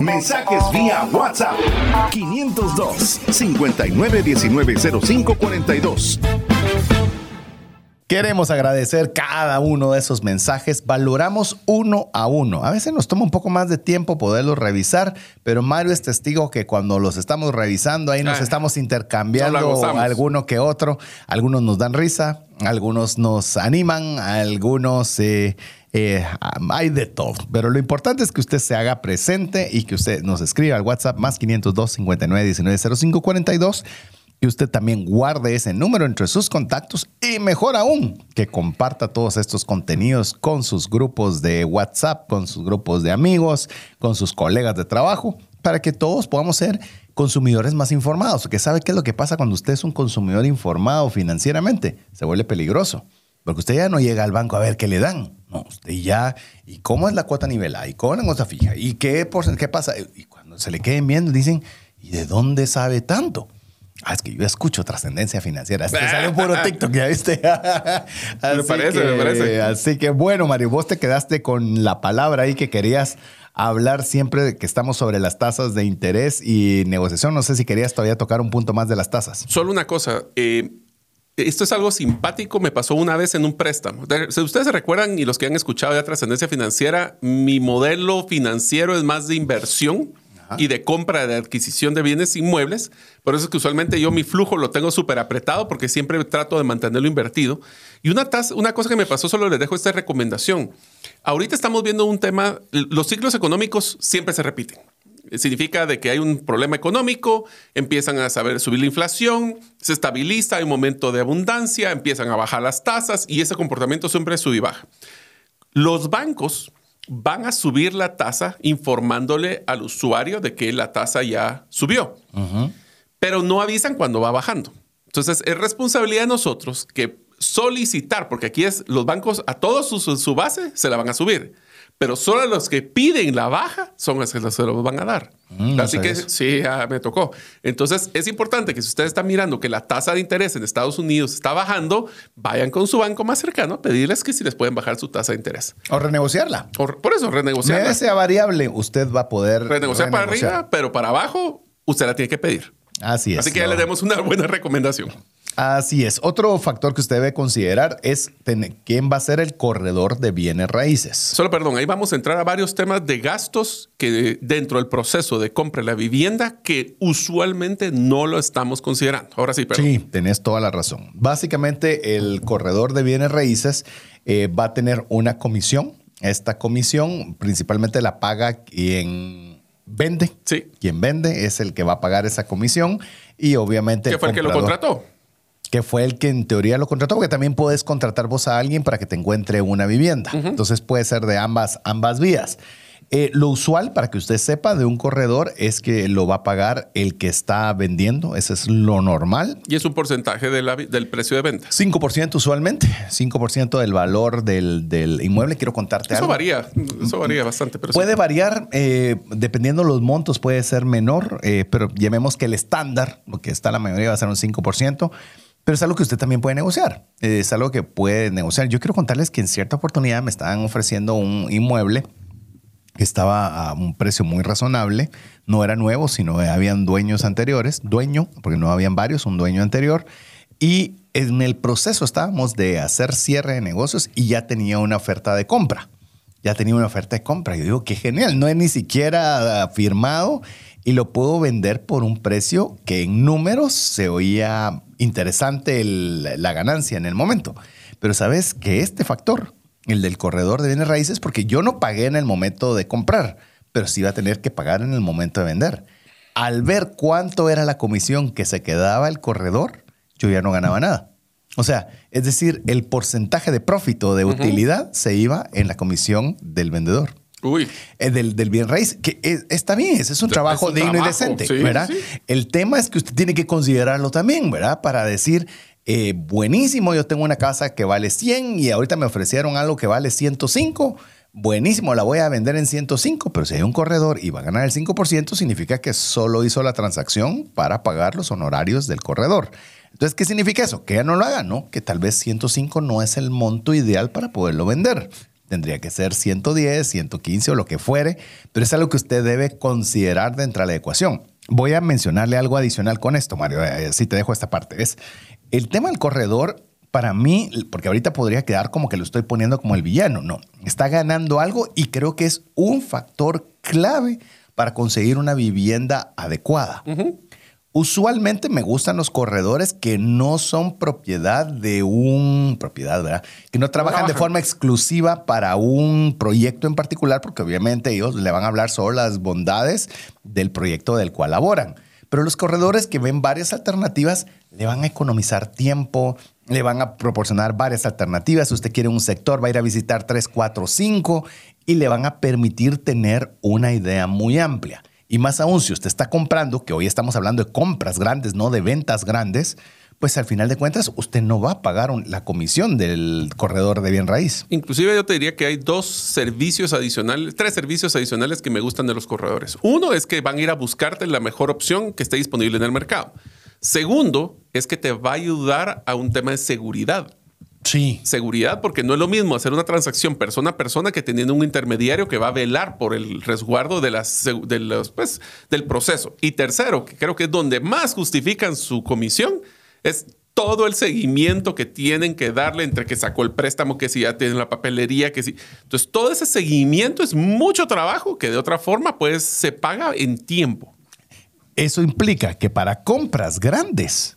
Mensajes vía WhatsApp 502 59190542. Queremos agradecer cada uno de esos mensajes. Valoramos uno a uno. A veces nos toma un poco más de tiempo poderlos revisar, pero Mario es testigo que cuando los estamos revisando, ahí nos Ah, estamos intercambiando alguno que otro. Algunos nos dan risa, algunos nos animan, algunos eh, eh, hay de todo. Pero lo importante es que usted se haga presente y que usted nos escriba al WhatsApp más 502 59 19 05 42 y usted también guarde ese número entre sus contactos y mejor aún, que comparta todos estos contenidos con sus grupos de WhatsApp, con sus grupos de amigos, con sus colegas de trabajo, para que todos podamos ser consumidores más informados. Porque sabe qué es lo que pasa cuando usted es un consumidor informado financieramente? Se vuelve peligroso. Porque usted ya no llega al banco a ver qué le dan. No, usted ya, ¿y cómo es la cuota nivelada? ¿Y cómo es la cuota fija? ¿Y qué, porcen- qué pasa? Y cuando se le queden viendo, dicen, ¿y de dónde sabe tanto? Ah, es que yo escucho trascendencia financiera. Es que sale un puro TikTok, ¿ya viste? así parece, que, me parece. Así que bueno, Mario, vos te quedaste con la palabra ahí que querías hablar siempre de que estamos sobre las tasas de interés y negociación. No sé si querías todavía tocar un punto más de las tasas. Solo una cosa. eh, esto es algo simpático. Me pasó una vez en un préstamo. De- Si ustedes se recuerdan y los que han escuchado ya trascendencia financiera, mi modelo financiero es más de inversión y de compra, de adquisición de bienes inmuebles. Por eso es que usualmente yo mi flujo lo tengo súper apretado porque siempre trato de mantenerlo invertido. Y una, tasa- una cosa que me pasó, solo les dejo esta recomendación. Ahorita estamos viendo un tema, los ciclos económicos siempre se repiten. Significa de que hay un problema económico, empiezan a saber subir la inflación, se estabiliza, hay un momento de abundancia, empiezan a bajar las tasas y ese comportamiento siempre sube y baja. Los bancos van a subir la tasa informándole al usuario de que la tasa ya subió, pero no avisan cuando va bajando. Entonces, es responsabilidad de nosotros que solicitar, porque aquí es los bancos a todos su, su base se la van a subir pero solo los que piden la baja son los que se lo van a dar. Mm, Así que sí, me tocó. Entonces es importante que si ustedes están mirando que la tasa de interés en Estados Unidos está bajando, vayan con su banco más cercano a pedirles que si les pueden bajar su tasa de interés. O renegociarla. por eso, renegociarla. Media sea variable, usted va a poder renegociar, para arriba, pero para abajo, usted la tiene que pedir. Así es. Así que ya le demos una buena recomendación. Así es. Otro factor que usted debe considerar es quién va a ser el corredor de bienes raíces. Solo perdón, ahí vamos a entrar a varios temas de gastos que dentro del proceso de compra de la vivienda que usualmente no lo estamos considerando. Ahora sí, perdón. Sí, tenés toda la razón. Básicamente el corredor de bienes raíces eh, va a tener una comisión. Esta comisión principalmente la paga quien vende. Sí. Quien vende es el que va a pagar esa comisión y obviamente... ¿Qué fue el que lo contrató? Que fue el que en teoría lo contrató, porque también puedes contratar vos a alguien para que te encuentre una vivienda. Entonces puede ser de ambas, ambas vías. Eh, lo usual, para que usted sepa, de un corredor es que lo va a pagar el que está vendiendo. Eso es lo normal. ¿Y es un porcentaje del precio de venta? 5% usualmente. 5% del valor del, inmueble. Quiero contarte eso algo. Varía, eso varía bastante. puede variar, eh, dependiendo los montos, puede ser menor, eh, pero llamemos que el estándar, lo que está la mayoría, va a ser un 5%. Pero es algo que usted también puede negociar. Es algo que puede negociar. Yo quiero contarles que en cierta oportunidad me estaban ofreciendo un inmueble que estaba a un precio muy razonable. No era nuevo, sino habían dueños anteriores. Dueño, porque no habían varios, un dueño anterior. Y en el proceso estábamos de hacer cierre de negocios y ya tenía una oferta de compra. Ya tenía una oferta de compra. Yo digo, qué genial. No he ni siquiera firmado y lo puedo vender por un precio que en números se oía interesante la ganancia en el momento. Pero sabes que este factor, el del corredor de bienes raíces, porque yo no pagué en el momento de comprar, pero sí iba a tener que pagar en el momento de vender. Al ver cuánto era la comisión que se quedaba el corredor, yo ya no ganaba nada. O sea, es decir, el porcentaje de profito de utilidad se iba en la comisión del vendedor. Uy. Eh, del, bien raíz, que está bien, ese es un trabajo digno y decente, ¿verdad? El tema es que usted tiene que considerarlo también, ¿verdad? Para decir, eh, buenísimo, yo tengo una casa que vale 100 y ahorita me ofrecieron algo que vale 105. Buenísimo, la voy a vender en 105, pero si hay un corredor y va a ganar el 5%, significa que solo hizo la transacción para pagar los honorarios del corredor. Entonces, ¿qué significa eso? Que ya no lo haga, ¿no? Que tal vez 105 no es el monto ideal para poderlo vender tendría que ser 110, 115 o lo que fuere, pero es algo que usted debe considerar dentro de la ecuación. Voy a mencionarle algo adicional con esto, Mario, eh, así te dejo esta parte. Es el tema del corredor, para mí, porque ahorita podría quedar como que lo estoy poniendo como el villano, no, está ganando algo y creo que es un factor clave para conseguir una vivienda adecuada. Usualmente me gustan los corredores que no son propiedad de un propiedad, ¿verdad? Que no trabajan de forma exclusiva para un proyecto en particular, porque obviamente ellos le van a hablar solo las bondades del proyecto del cual laboran. Pero los corredores que ven varias alternativas le van a economizar tiempo, le van a proporcionar varias alternativas. Si usted quiere un sector, va a ir a visitar 3, 4, 5 y le van a permitir tener una idea muy amplia. Y más aún, si usted está comprando, que hoy estamos hablando de compras grandes, no de ventas grandes, pues al final de cuentas usted no va a pagar la comisión del corredor de bien raíz. Inclusive yo te diría que hay dos servicios adicionales, tres servicios adicionales que me gustan de los corredores. Uno es que van a ir a buscarte la mejor opción que esté disponible en el mercado. Segundo es que te va a ayudar a un tema de seguridad. Sí. Seguridad, porque no es lo mismo hacer una transacción persona a persona que teniendo un intermediario que va a velar por el resguardo de las, de los, pues, del proceso. Y tercero, que creo que es donde más justifican su comisión, es todo el seguimiento que tienen que darle entre que sacó el préstamo, que si ya tienen la papelería, que si. Entonces, todo ese seguimiento es mucho trabajo que de otra forma, pues, se paga en tiempo. Eso implica que para compras grandes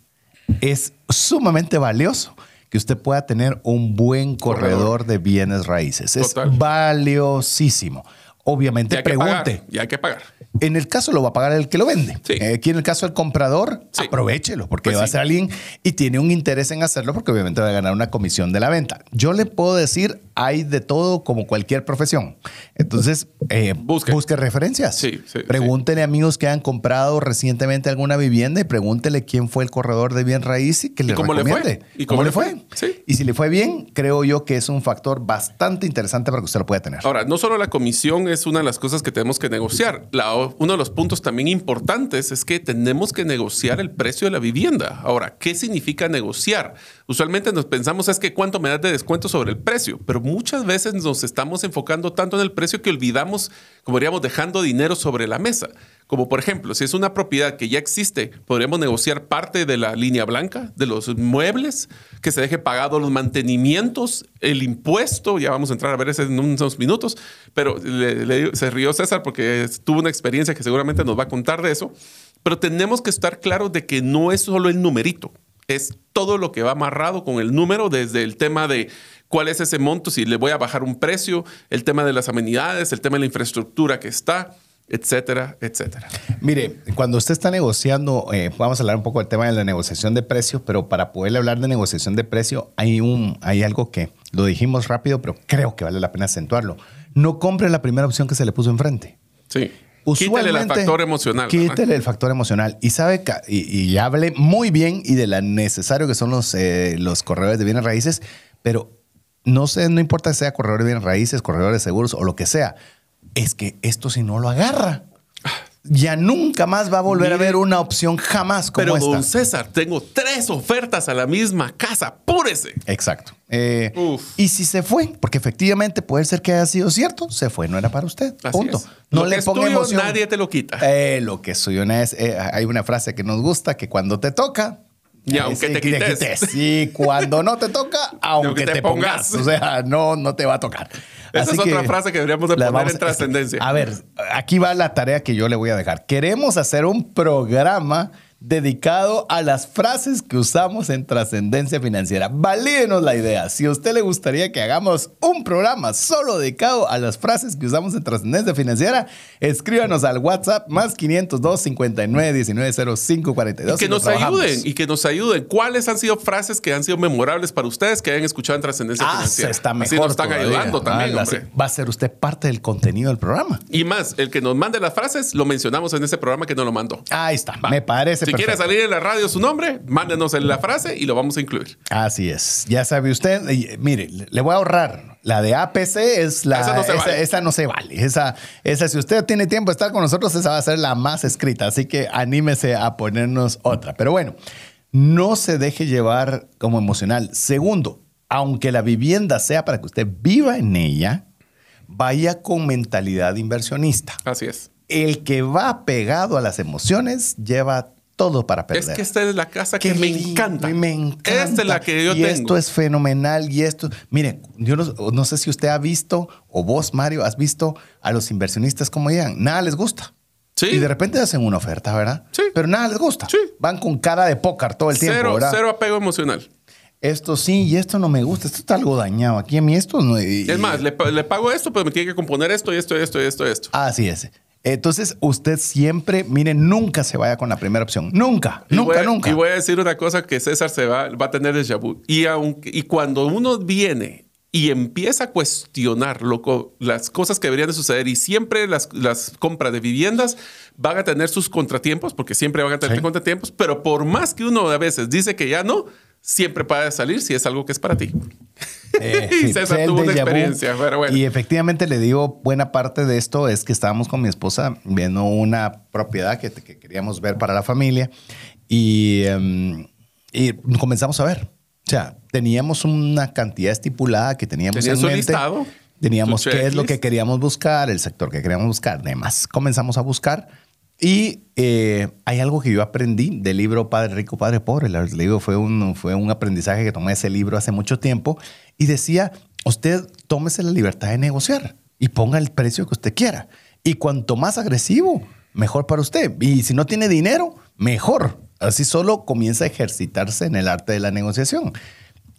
es sumamente valioso que usted pueda tener un buen corredor, de bienes raíces. Es valiosísimo. Obviamente pregunte. pagar. Ya hay que pagar. En el caso lo va a pagar el que lo vende. Sí. Eh, Aquí en el caso del comprador, Sí. aprovechelo, porque Pues va a ser alguien y tiene un interés en hacerlo, porque obviamente va a ganar una comisión de la venta. Yo le puedo decir, hay de todo como cualquier profesión. Entonces, eh, Busque. busque. referencias. Sí, sí, Pregúntele a amigos que han comprado recientemente alguna vivienda y pregúntele quién fue el corredor de bien raíz y que le cómo le fue? ¿Y cómo, cómo le fue? fue? Y si le fue bien, creo yo que es un factor bastante interesante para que usted lo pueda tener. Ahora, no solo la comisión es una de las cosas que tenemos que negociar. Uno de los puntos también importantes es que tenemos que negociar el precio de la vivienda. Ahora, ¿qué significa negociar? Usualmente nos pensamos es que cuánto me das de descuento sobre el precio, pero muchas veces nos estamos enfocando tanto en el precio que olvidamos, como diríamos, dejando dinero sobre la mesa. Como por ejemplo, si es una propiedad que ya existe, podríamos negociar parte de la línea blanca, de los muebles, que se deje pagado los mantenimientos, el impuesto, ya vamos a entrar a ver eso en unos minutos, pero le- le se rió César porque tuvo una experiencia que seguramente nos va a contar de eso, pero tenemos que estar claros de que no es solo el numerito, es todo lo que va amarrado con el número, desde el tema de cuál es ese monto, si le voy a bajar un precio, el tema de las amenidades, el tema de la infraestructura que está, etcétera, etcétera. Mire, cuando usted está negociando, eh, vamos a hablar un poco del tema de la negociación de precio, pero para poderle hablar de negociación de precio, hay, un, hay algo que lo dijimos rápido, pero creo que vale la pena acentuarlo. No compre la primera opción que se le puso enfrente. Sí. Quítale el Usualmente, factor emocional. Quítele el factor emocional. Y sabe, y, y hable muy bien y de lo necesario que son los, eh, los corredores de bienes raíces, pero no sé, no importa que sea corredor de bienes raíces, corredor de seguros o lo que sea, es que esto si no lo agarra, ya nunca más va a volver a ver una opción jamás como Pero esta. don César, tengo tres ofertas a la misma casa. ¡Púrese! Exacto. Eh, y si se fue, porque efectivamente puede ser que haya sido cierto, se fue, no era para usted. Así Punto. es. No Lo le que es ponga tuyo, emoción. nadie te lo quita. Eh, lo que es suyo es. eh, hay una frase que nos gusta que cuando te toca. Y aunque sí, te quites. Y cuando no te toca, aunque, te, te pongas. pongas. O sea, no, no te va a tocar. Esa es otra frase que deberíamos de poner en trascendencia. A ver, aquí va la tarea que yo le voy a dejar. Queremos hacer un programa dedicado a las frases que usamos en trascendencia financiera. Valídenos la idea. Si a usted le gustaría que hagamos un programa solo dedicado a las frases que usamos en trascendencia financiera, escríbanos al WhatsApp más 502 59 19 05 42. Y que nos trabajamos. ayuden, y que nos ayuden. ¿Cuáles han sido frases que han sido memorables para ustedes que hayan escuchado en Trascendencia Ah, Financiera? está mejor. Así nos están todavía. ayudando también, Ah. Va a ser usted parte del contenido del programa. Y más, el que nos mande las frases, lo mencionamos en ese programa que nos lo mandó. Ahí está. Va. Me parece quiere salir en la radio su nombre, mándenos en la frase y lo vamos a incluir. Así es. Ya sabe usted. mire, le voy a ahorrar. La de APC es la. Esa no se vale. esa no se vale. Esa, esa, si usted tiene tiempo de estar con nosotros, esa va a ser la más escrita. Así que anímese a ponernos otra. Pero bueno, no se deje llevar como emocional. Segundo, aunque la vivienda sea para que usted viva en ella, vaya con mentalidad inversionista. Así es. El que va pegado a las emociones lleva todo para perder. Es que esta es la casa que me encanta. Me encanta. Esta es la que yo y tengo. esto es fenomenal. Y esto, mire, yo no, no sé si usted ha visto, o vos, Mario, has visto a los inversionistas como llegan. Nada les gusta. Sí. Y de repente hacen una oferta, ¿verdad? Sí. Pero nada les gusta. Sí. Van con cara de póker todo el tiempo, cero, ¿verdad? cero apego emocional. Esto sí y esto no me gusta. Esto está algo dañado. Aquí a mí esto no. y- Es más, le, pa- le pago esto, pero me tiene que componer esto y esto y esto y esto y esto. Así es. Entonces, usted siempre, mire, nunca se vaya con la primera opción. Nunca, Y nunca, voy nunca. Y voy a decir una cosa que César se va, va a tener déjà vu. Y, aunque, y cuando uno viene y empieza a cuestionar lo las cosas que deberían de suceder y siempre las, las compras de viviendas van a tener sus contratiempos, porque siempre van a tener Sí. contratiempos, pero por más que uno a veces dice que ya no, siempre puede salir si es algo que es para ti. Eh, Y César tuvo una vu. experiencia, pero bueno. Y efectivamente le digo, buena parte de esto es que estábamos con mi esposa viendo una propiedad que, que queríamos ver para la familia y, em, y comenzamos a ver. O sea, teníamos una cantidad estipulada que teníamos Tenía en mente. listado, Teníamos qué es lo que queríamos buscar, el sector que queríamos buscar, demás. Comenzamos a buscar y eh, hay algo que yo aprendí del libro Padre Rico, Padre Pobre. El libro fue un, fue un aprendizaje que tomé ese libro hace mucho tiempo y decía, usted tómese la libertad de negociar y ponga el precio que usted quiera. Y cuanto más agresivo, mejor para usted. Y si no tiene dinero, mejor. Así solo comienza a ejercitarse en el arte de la negociación.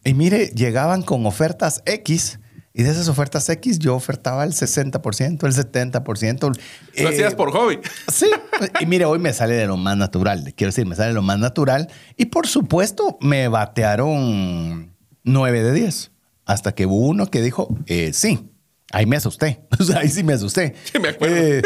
Y mire, llegaban con ofertas X Y de esas ofertas X yo ofertaba el 60%, el 70%. Lo hacías por hobby. Sí. Y mire, hoy me sale de lo más natural. Quiero decir, me sale de lo más natural. Y por supuesto, me batearon 9 de 10. Hasta que hubo uno que dijo, eh, sí. Ahí me asusté. O sea, ahí sí me asusté. Sí, me acuerdo. Eh,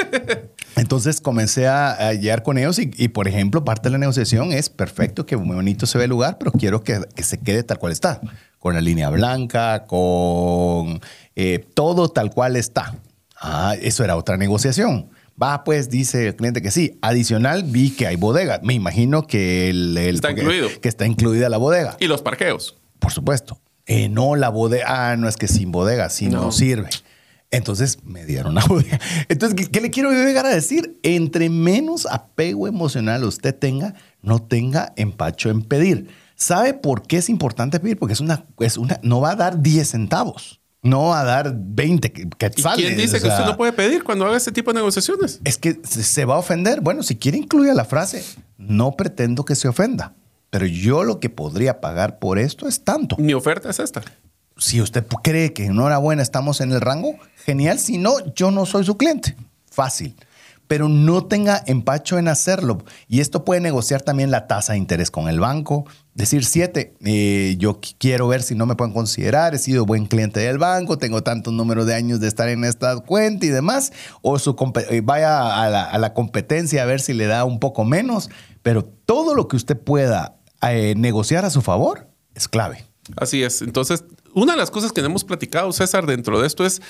entonces comencé a, a llegar con ellos y, y, por ejemplo, parte de la negociación es perfecto, que muy bonito se ve el lugar, pero quiero que, que se quede tal cual está con la línea blanca, con eh, todo tal cual está. Ah, eso era otra negociación. Va, pues, dice el cliente que sí. Adicional, vi que hay bodega. Me imagino que el, el- Está incluido. Que está incluida la bodega. Y los parqueos. Por supuesto. Eh, no, la bodega. Ah, no es que sin bodega, sí no, No. sirve. Entonces me dieron la bodega. Entonces, ¿qué, qué le quiero llegar a decir? Entre menos apego emocional usted tenga, no tenga empacho en pedir. ¿Sabe por qué es importante pedir? Porque es una, es una, no va a dar 10 centavos. No va a dar 20 que- ¿Y quetzales. quién dice o que usted no puede pedir cuando haga ese tipo de negociaciones? Es que se se va a ofender. Bueno, si quiere incluya la frase, no pretendo que se ofenda. Pero yo lo que podría pagar por esto es tanto Mi oferta es esta. si usted cree que enhorabuena estamos en el rango, genial. Si no, yo no soy su cliente. Fácil. Pero no tenga empacho en hacerlo. Y esto puede negociar también la tasa de interés con el banco. Decir, siete, eh, yo qu- quiero ver si no me pueden considerar, he sido buen cliente del banco, tengo tantos números de años de estar en esta cuenta y demás. O su eh, vaya a la, a la competencia a ver si le da un poco menos. Pero todo lo que usted pueda eh, negociar a su favor es clave. Así es. Entonces, una de las cosas que hemos platicado, César, dentro de esto es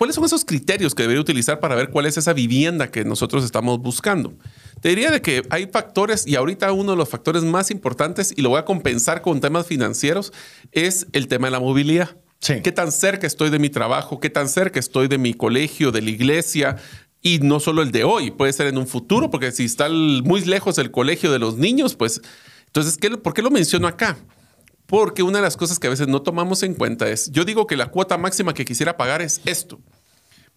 cuáles son esos criterios que debería utilizar para ver cuál es esa vivienda que nosotros estamos buscando. Te diría de que hay factores y ahorita uno de los factores más importantes y lo voy a compensar con temas financieros es el tema de la movilidad. Sí. ¿Qué tan cerca estoy de mi trabajo? ¿Qué tan cerca estoy de mi colegio, de la iglesia? Y no solo el de hoy, puede ser en un futuro, porque si está el- muy lejos del colegio de los niños, pues entonces, ¿qué, ¿por qué lo menciono acá? Porque una de las cosas que a veces no tomamos en cuenta es, yo digo que la cuota máxima que quisiera pagar es esto,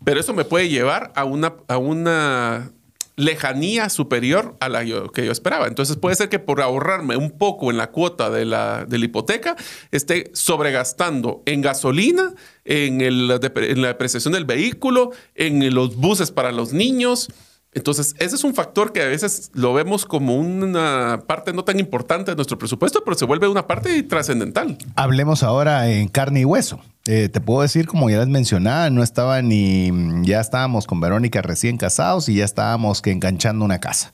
pero eso me puede llevar a una, a una lejanía superior a la que yo esperaba. Entonces puede ser que por ahorrarme un poco en la cuota de la, de la hipoteca, esté sobregastando en gasolina, en, el- en la depreciación del vehículo, en los buses para los niños. Entonces, ese es un factor que a veces lo vemos como una parte no tan importante de nuestro presupuesto, pero se vuelve una parte trascendental. Hablemos ahora en carne y hueso. Eh, te puedo decir, como ya les mencionaba, no estaba ni. Ya estábamos con Verónica recién casados y ya estábamos que enganchando una casa.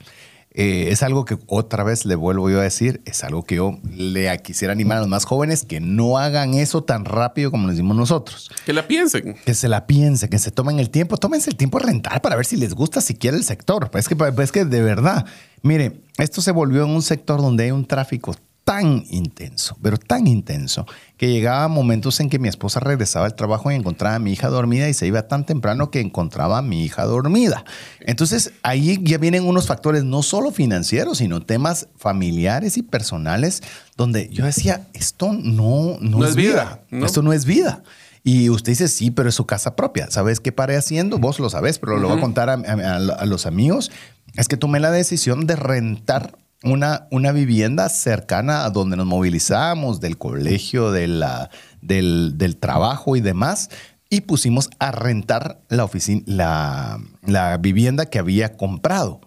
Eh, es algo que otra vez le vuelvo yo a decir, es algo que yo le quisiera animar a los más jóvenes que no hagan eso tan rápido como lo hicimos nosotros. Que la piensen. Que se la piensen, que se tomen el tiempo, tómense el tiempo de rentar para ver si les gusta siquiera el sector. Es que, es que de verdad, mire, esto se volvió en un sector donde hay un tráfico tan intenso, pero tan intenso, que llegaba momentos en que mi esposa regresaba al trabajo y encontraba a mi hija dormida y se iba tan temprano que encontraba a mi hija dormida. Entonces ahí ya vienen unos factores no solo financieros, sino temas familiares y personales, donde yo decía, esto no, no, No es vida, vida, ¿no? esto no es vida. Y usted dice, sí, pero es su casa propia. ¿Sabes qué paré haciendo? Vos lo sabés, pero lo voy a contar a, a- a los amigos. Es que tomé la decisión de rentar una, una vivienda cercana a donde nos movilizamos, del colegio, del, del trabajo y demás. Y pusimos a rentar la, oficina, la, la vivienda que había comprado.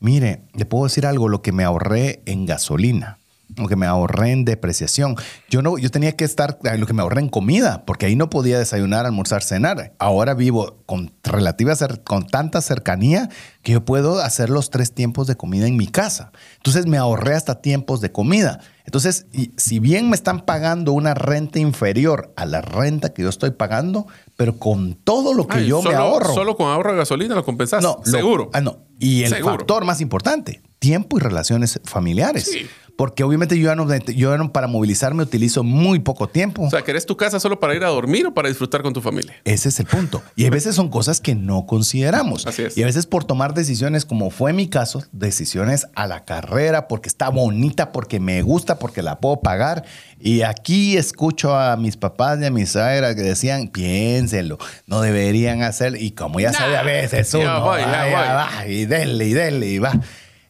Mire, le puedo decir algo, lo que me ahorré en gasolina, lo que me ahorré en depreciación. Yo no, yo tenía que estar, lo que me ahorré en comida, porque ahí no podía desayunar, almorzar, cenar. Ahora vivo con relativa, con tanta cercanía que yo puedo hacer los tres tiempos de comida en mi casa. Entonces me ahorré hasta tiempos de comida. Entonces, y si bien me están pagando una renta inferior a la renta que yo estoy pagando, pero con todo lo que Ay, yo solo, me ahorro. Solo con ahorro de gasolina lo compensas. No, lo- seguro. ah, no. Y el Seguro. factor más importante, tiempo y relaciones familiares. Sí. Porque obviamente yo ya, no, yo ya no- para movilizarme utilizo muy poco tiempo. O sea, ¿querés tu casa solo para ir a dormir o para disfrutar con tu familia? Ese es el punto. Y a veces son cosas que no consideramos. Así es. Y a veces por tomar decisiones, como fue mi caso, decisiones a la carrera, porque está bonita, porque me gusta, porque la puedo pagar. Y aquí escucho a mis papás y a mis suegras que decían, piénsenlo, no deberían hacer. Y como ya Nah, sabe a veces ya uno, voy, ya va, voy. va, y denle, y denle, y va.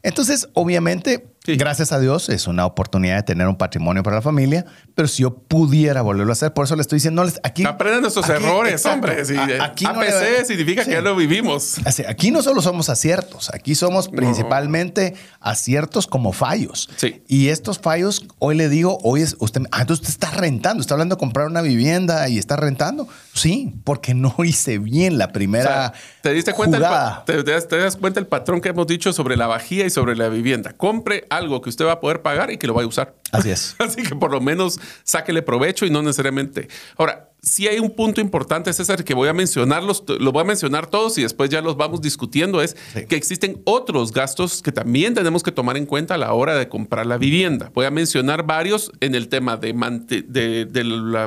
Entonces, obviamente, Gracias a Dios es una oportunidad de tener un patrimonio para la familia, pero si yo pudiera volverlo a hacer, por eso le estoy diciendo, aquí... Aprendan nuestros errores, hombre. aquí APC significa que ya lo vivimos. Aquí no solo somos aciertos, aquí somos principalmente aciertos como fallos. Sí. Y estos fallos, hoy le digo, hoy es usted, ah, entonces usted está rentando, está hablando de comprar una vivienda y está rentando. Sí, porque no hice bien la primera. ¿Te diste cuenta? te, das, te das cuenta el patrón que hemos dicho sobre la vajilla y sobre la vivienda. Compre algo que usted va a poder pagar y que lo va a usar. Así es. Así que por lo menos sáquele provecho y no necesariamente. Ahora, si hay un punto importante, César, que voy a mencionarlos, lo voy a mencionar todos y después ya los vamos discutiendo, es que existen otros gastos que también tenemos que tomar en cuenta a la hora de comprar la vivienda. Voy a mencionar varios en el tema de,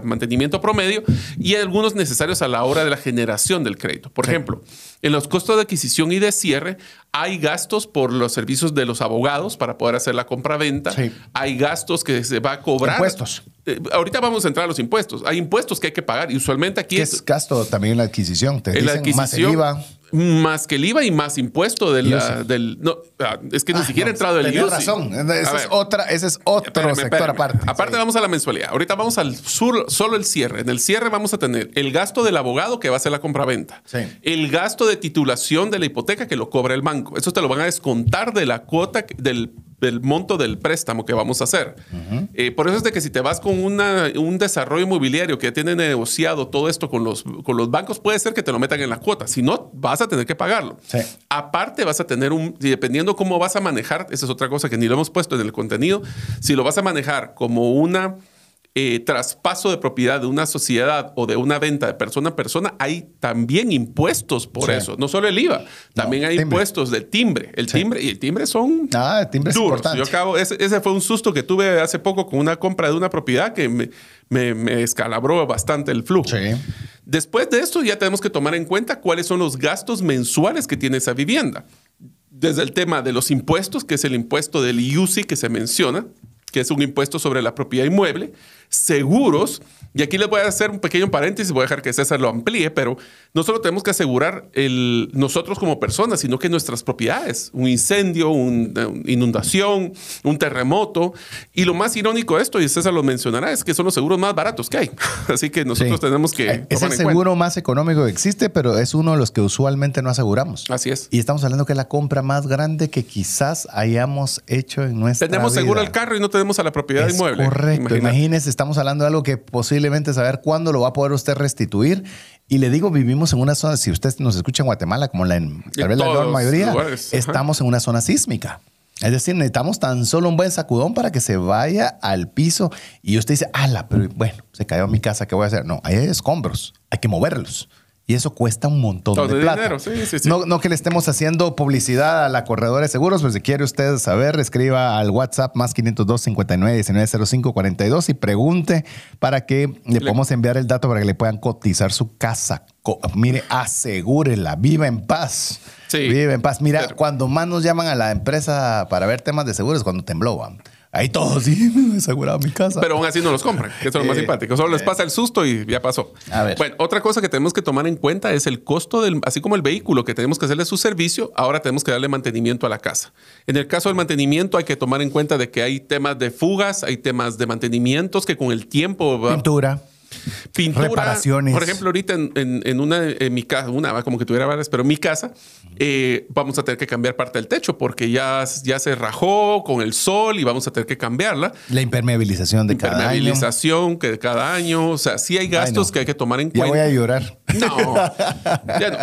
mantenimiento promedio y algunos necesarios a la hora de la generación del crédito. Por ejemplo, en los costos de adquisición y de cierre hay gastos por los servicios de los abogados para poder hacer la compra-venta. Hay gastos que se va a cobrar. Impuestos. Eh, ahorita vamos a entrar a los impuestos. Hay impuestos que hay que pagar y usualmente aquí es, gasto también en la adquisición. Te la adquisición, más el IVA. Más que el IVA y más impuesto del. no, ah, es que ni ah, siquiera ha entrado el IVA. razón. Ese es, otra, ese es otro sector aparte. Aparte, vamos a la mensualidad. Ahorita vamos al sur, solo el cierre. En el cierre vamos a tener el gasto del abogado que va a hacer la compraventa. Sí. El gasto de titulación de la hipoteca que lo cobra el banco. Eso te lo van a descontar de la cuota del del monto del préstamo que vamos a hacer. Eh, por eso es de que si te vas con una, un desarrollo inmobiliario que ya tiene negociado todo esto con los, con los bancos, puede ser que te lo metan en la cuota. Si no, vas a tener que pagarlo. Aparte, vas a tener un, dependiendo cómo vas a manejar, esa es otra cosa que ni lo hemos puesto en el contenido, si lo vas a manejar como una eh, traspaso de propiedad de una sociedad o de una venta de persona a persona, hay también impuestos por eso. No solo el IVA, también hay impuestos del timbre. El timbre y el timbre son ah, el timbre duros. Yo acabo, ese, fue un susto que tuve hace poco con una compra de una propiedad que me, me, escalabró bastante el flujo. Después de esto ya tenemos que tomar en cuenta cuáles son los gastos mensuales que tiene esa vivienda. Desde el tema de los impuestos, que es el impuesto del IUCI que se menciona, que es un impuesto sobre la propiedad inmueble, seguros, y aquí les voy a hacer un pequeño paréntesis, voy a dejar que César lo amplíe, pero no solo tenemos que asegurar el, nosotros como personas, sino que nuestras propiedades, un incendio, una inundación, un terremoto, y lo más irónico de esto, y César lo mencionará, es que son los seguros más baratos que hay. Así que nosotros tenemos que... Es el seguro más económico que existe, pero es uno de los que usualmente no aseguramos. Así es. Y estamos hablando que es la compra más grande que quizás hayamos hecho en nuestra Tenemos seguro al carro y no tenemos a la propiedad inmueble. Correcto. Imagínese, estamos hablando de algo que posiblemente saber cuándo lo va a poder usted restituir. Y le digo, vivimos en una zona, si usted nos escucha en Guatemala, como la, tal vez la gran mayoría, estamos en una zona sísmica. Es decir, necesitamos tan solo un buen sacudón para que se vaya al piso. Y usted dice, ala, pero bueno, se cayó mi casa, ¿qué voy a hacer? No, hay escombros, hay que moverlos. Y eso cuesta un montón de, plata. No, que le estemos haciendo publicidad a la corredora de seguros, pues si quiere usted saber, escriba al WhatsApp más 502 59 19 05 42 y pregunte para que le, podamos enviar el dato para que le puedan cotizar su casa. mire, asegúrela, viva en paz. Viva en paz. Mira, cuando más nos llaman a la empresa para ver temas de seguros, cuando tembló. Ahí todos, sí, me he asegurado mi casa. Pero aún así no los compran, que es lo más eh, simpático. Solo les eh. pasa el susto y ya pasó. A ver. Bueno, otra cosa que tenemos que tomar en cuenta es el costo del, así como el vehículo que tenemos que hacerle su servicio, ahora tenemos que darle mantenimiento a la casa. En el caso del mantenimiento hay que tomar en cuenta de que hay temas de fugas, hay temas de mantenimientos que con el tiempo... Pintura. Pintura, reparaciones. Por ejemplo, ahorita en, una, en mi casa, una, como que tuviera varias, pero en mi casa, eh, vamos a tener que cambiar parte del techo porque ya, ya se rajó con el sol y vamos a tener que cambiarla. La impermeabilización de cada año. Impermeabilización que de cada año. O sea, sí hay gastos que hay que tomar en cuenta. Ya voy a llorar. No.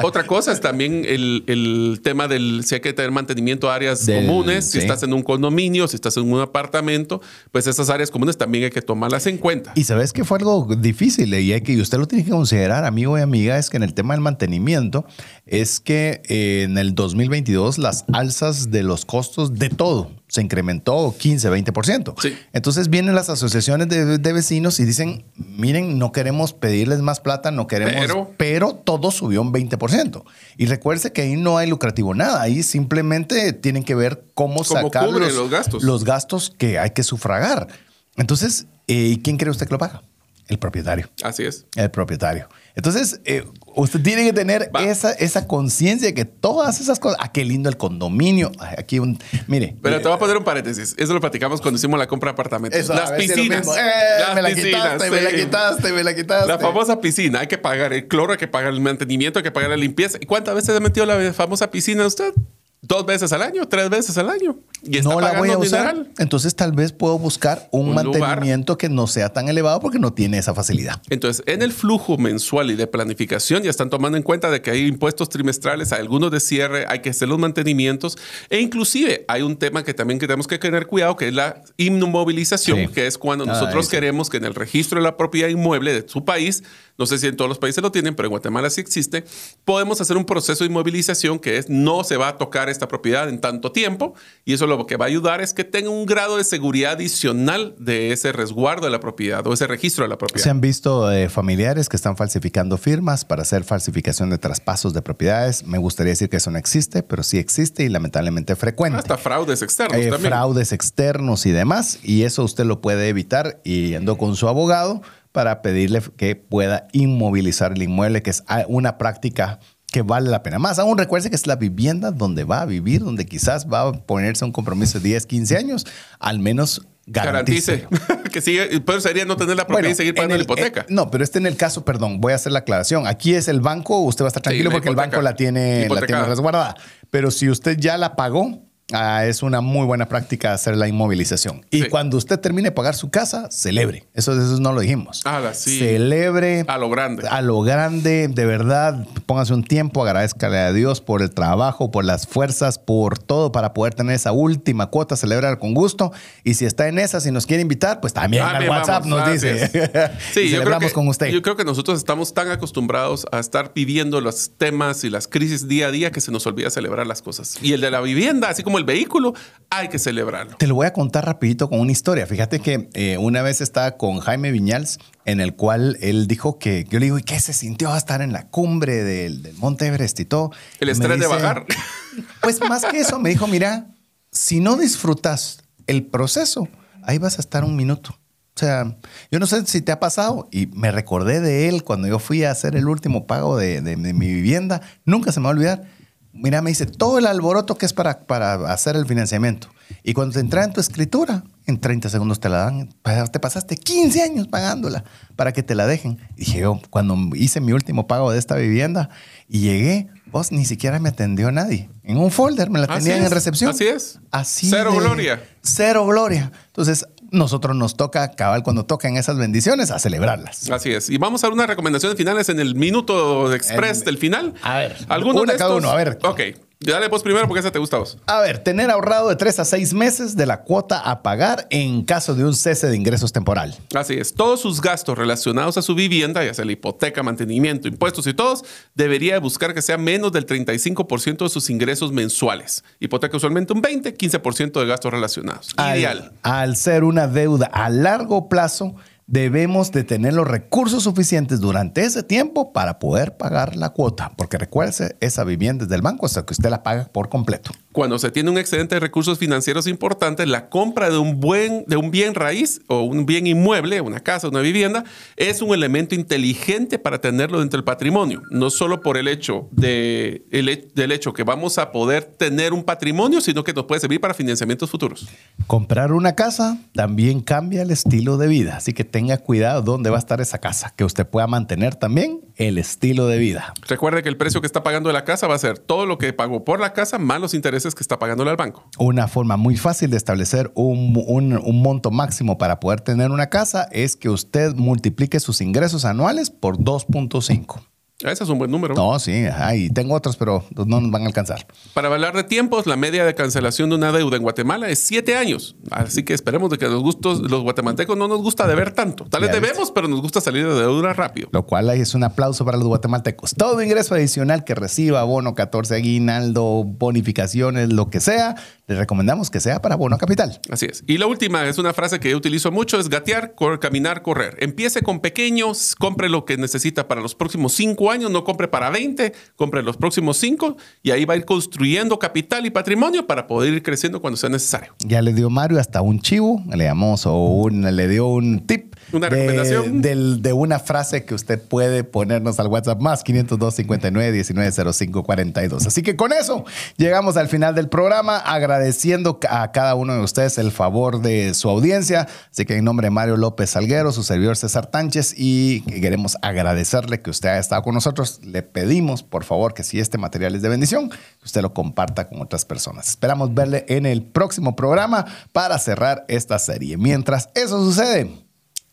otra cosa es también el, tema del si hay que tener mantenimiento de áreas comunes. Si estás en un condominio, si estás en un apartamento, pues esas áreas comunes también hay que tomarlas en cuenta. Y sabes que fue algo difícil y, hay que, y usted lo tiene que considerar, amigo y amiga, es que en el tema del mantenimiento es que eh, en el 2022 las alzas de los costos de todo se incrementó 15, 20%. Entonces vienen las asociaciones de, vecinos y dicen, miren, no queremos pedirles más plata, no queremos, pero, todo subió un 20%. Y recuerde que ahí no hay lucrativo nada, ahí simplemente tienen que ver cómo, sacar los, gastos? los gastos que hay que sufragar. Entonces, ¿y eh, quién cree usted que lo paga? El propietario. Así es. El propietario. Entonces, eh, usted tiene que tener esa, esa conciencia de que todas esas cosas. Ah, qué lindo el condominio. Aquí un. Mire. Pero te voy a poner un paréntesis. Eso lo platicamos cuando hicimos la compra de apartamentos. Eso, las si piscinas. mismo. Eh, las me la piscinas, quitaste, me la sí. quitaste, me la quitaste. La famosa piscina. Hay que pagar el cloro, hay que pagar el mantenimiento, hay que pagar la limpieza. ¿Y cuántas veces ha metido la famosa piscina usted? Dos veces al año, tres veces al año. Y no la voy a usar. dineral. Entonces, tal vez puedo buscar un, Un lugar. mantenimiento que no sea tan elevado porque no tiene esa facilidad. Entonces, en el flujo mensual y de planificación ya están tomando en cuenta de que hay impuestos trimestrales, hay algunos de cierre, hay que hacer los mantenimientos e inclusive hay un tema que también tenemos que tener cuidado que es la inmovilización, Sí. que es cuando Ah, nosotros queremos que en el registro de la propiedad inmueble de su país, no sé si en todos los países lo tienen, pero en Guatemala sí existe, podemos hacer un proceso de inmovilización que es no se va a tocar esta propiedad en tanto tiempo y eso lo que va a ayudar es que tenga un grado de seguridad adicional de ese resguardo de la propiedad o ese registro de la propiedad. Se han visto eh, familiares que están falsificando firmas para hacer falsificación de traspasos de propiedades. Me gustaría decir que eso no existe, pero sí existe y lamentablemente frecuente. Hasta fraudes externos Eh, también. fraudes externos y demás. Y eso usted lo puede evitar yendo con su abogado para pedirle que pueda inmovilizar el inmueble, que es una práctica que vale la pena. Más aún recuerde que es la vivienda donde va a vivir, donde quizás va a ponerse un compromiso de 10, 15 años, al menos garantice. Garantice. que sigue, pero sería no tener la propiedad y seguir pagando el- la hipoteca. eh, no, pero este en el caso, perdón, voy a hacer la aclaración. Aquí es el banco, usted va a estar tranquilo porque el hipoteca. banco la tiene, la tiene resguardada. Pero si usted ya la pagó, ah, es una muy buena práctica hacer la inmovilización. Y Sí. cuando usted termine de pagar su casa, celebre. Eso, eso no lo dijimos. Ala, sí. Celebre. A lo grande. A lo grande, de verdad, póngase un tiempo, agradezcale a Dios por el trabajo, por las fuerzas, por todo para poder tener esa última cuota, celebrar con gusto. Y si está en esa, si nos quiere invitar, pues también Ah, al WhatsApp vamos, nos dice. Sí, Y yo creo, celebramos que, con usted. yo creo que nosotros estamos tan acostumbrados a estar viviendo los temas y las crisis día a día que se nos olvida celebrar las cosas. Y el de la vivienda, así como el vehículo, hay que celebrarlo. Te lo voy a contar rapidito con una historia. Fíjate que eh, una vez estaba con Jaime Viñals, en el cual él dijo que yo le digo, ¿y qué se sintió estar en la cumbre del, del Monte Everest y todo? El Y estrés de bajar. Pues más que eso, me dijo, mira, si no disfrutas el proceso, ahí vas a estar un minuto. O sea, yo no sé si te ha pasado y me recordé de él cuando yo fui a hacer el último pago de, de- de mi vivienda. Nunca se me va a olvidar. Mira, me dice todo el alboroto que es para, para hacer el financiamiento. Y cuando te entra en tu escritura, en 30 segundos te la dan. Te pasaste 15 años pagándola para que te la dejen. Y dije yo, cuando hice mi último pago de esta vivienda y llegué, vos ni siquiera me atendió nadie. En un folder me la tenían en recepción. así es. Así Cero de- gloria. Cero gloria. Entonces, nosotros nos toca, cabal, cuando tocan esas bendiciones, a celebrarlas. Así es. Y vamos a dar unas recomendaciones finales en el minuto express El- del final. A ver, ¿Alguno una de cada uno, a ver. Ok. Dale vos primero porque esa te gusta a vos. A ver, tener ahorrado de tres a seis meses de la cuota a pagar en caso de un cese de ingresos temporal. Así es. Todos sus gastos relacionados a su vivienda, ya sea la hipoteca, mantenimiento, impuestos y todos, debería buscar que sea menos del 35% de sus ingresos mensuales. Hipoteca usualmente un 20, 15% de gastos relacionados. Al- Ideal. Al ser una deuda a largo plazo, debemos de tener los recursos suficientes durante ese tiempo para poder pagar la cuota. Porque recuérdese, esa vivienda es del banco hasta que usted la paga por completo. Cuando se tiene un excedente de recursos financieros importantes, la compra de un buen de un bien raíz o un bien inmueble, una casa, una vivienda, es un elemento inteligente para tenerlo dentro del patrimonio. No solo por el hecho de, el del hecho que vamos a poder tener un patrimonio, sino que nos puede servir para financiamientos futuros. Comprar una casa también cambia el estilo de vida, así que tenga cuidado dónde va a estar esa casa, que usted pueda mantener también el estilo de vida. Recuerde que el precio que está pagando de la casa va a ser todo lo que pagó por la casa más los intereses que está pagándole al banco. Una forma muy fácil de establecer un, un- un monto máximo para poder tener una casa es que usted multiplique sus ingresos anuales por 2.5. Ese es un buen número. No, sí, ajá, y tengo otros, pero no nos van a alcanzar. Para hablar de tiempos, la media de cancelación de una deuda en Guatemala es siete años. Así que esperemos de que los gustos, los guatemaltecos no nos gusta deber tanto. Tal vez debemos, pero nos gusta salir de deuda rápido. Lo cual es un aplauso para los guatemaltecos. Todo ingreso adicional que reciba, bono 14, aguinaldo, bonificaciones, lo que sea, le recomendamos que sea para Bono Capital. Así es. Y la última es una frase que yo utilizo mucho, es gatear, caminar, correr. Empiece con pequeños, compre lo que necesita para los próximos cinco años, no compre para 20, compre los próximos cinco y ahí va a ir construyendo capital y patrimonio para poder ir creciendo cuando sea necesario. Ya le dio Mario hasta un chivo, le llamamos o un, le dio un tip. Una recomendación. De, una frase que usted puede ponernos al WhatsApp más 502 59 19 05 42. Así que con eso llegamos al final del programa, agradeciendo a cada uno de ustedes el favor de su audiencia. Así que en nombre de Mario López Salguero, su servidor César Tánchez, y queremos agradecerle que usted haya estado con nosotros. Le pedimos, por favor, que si este material es de bendición, que usted lo comparta con otras personas. Esperamos verle en el próximo programa para cerrar esta serie. Mientras eso sucede,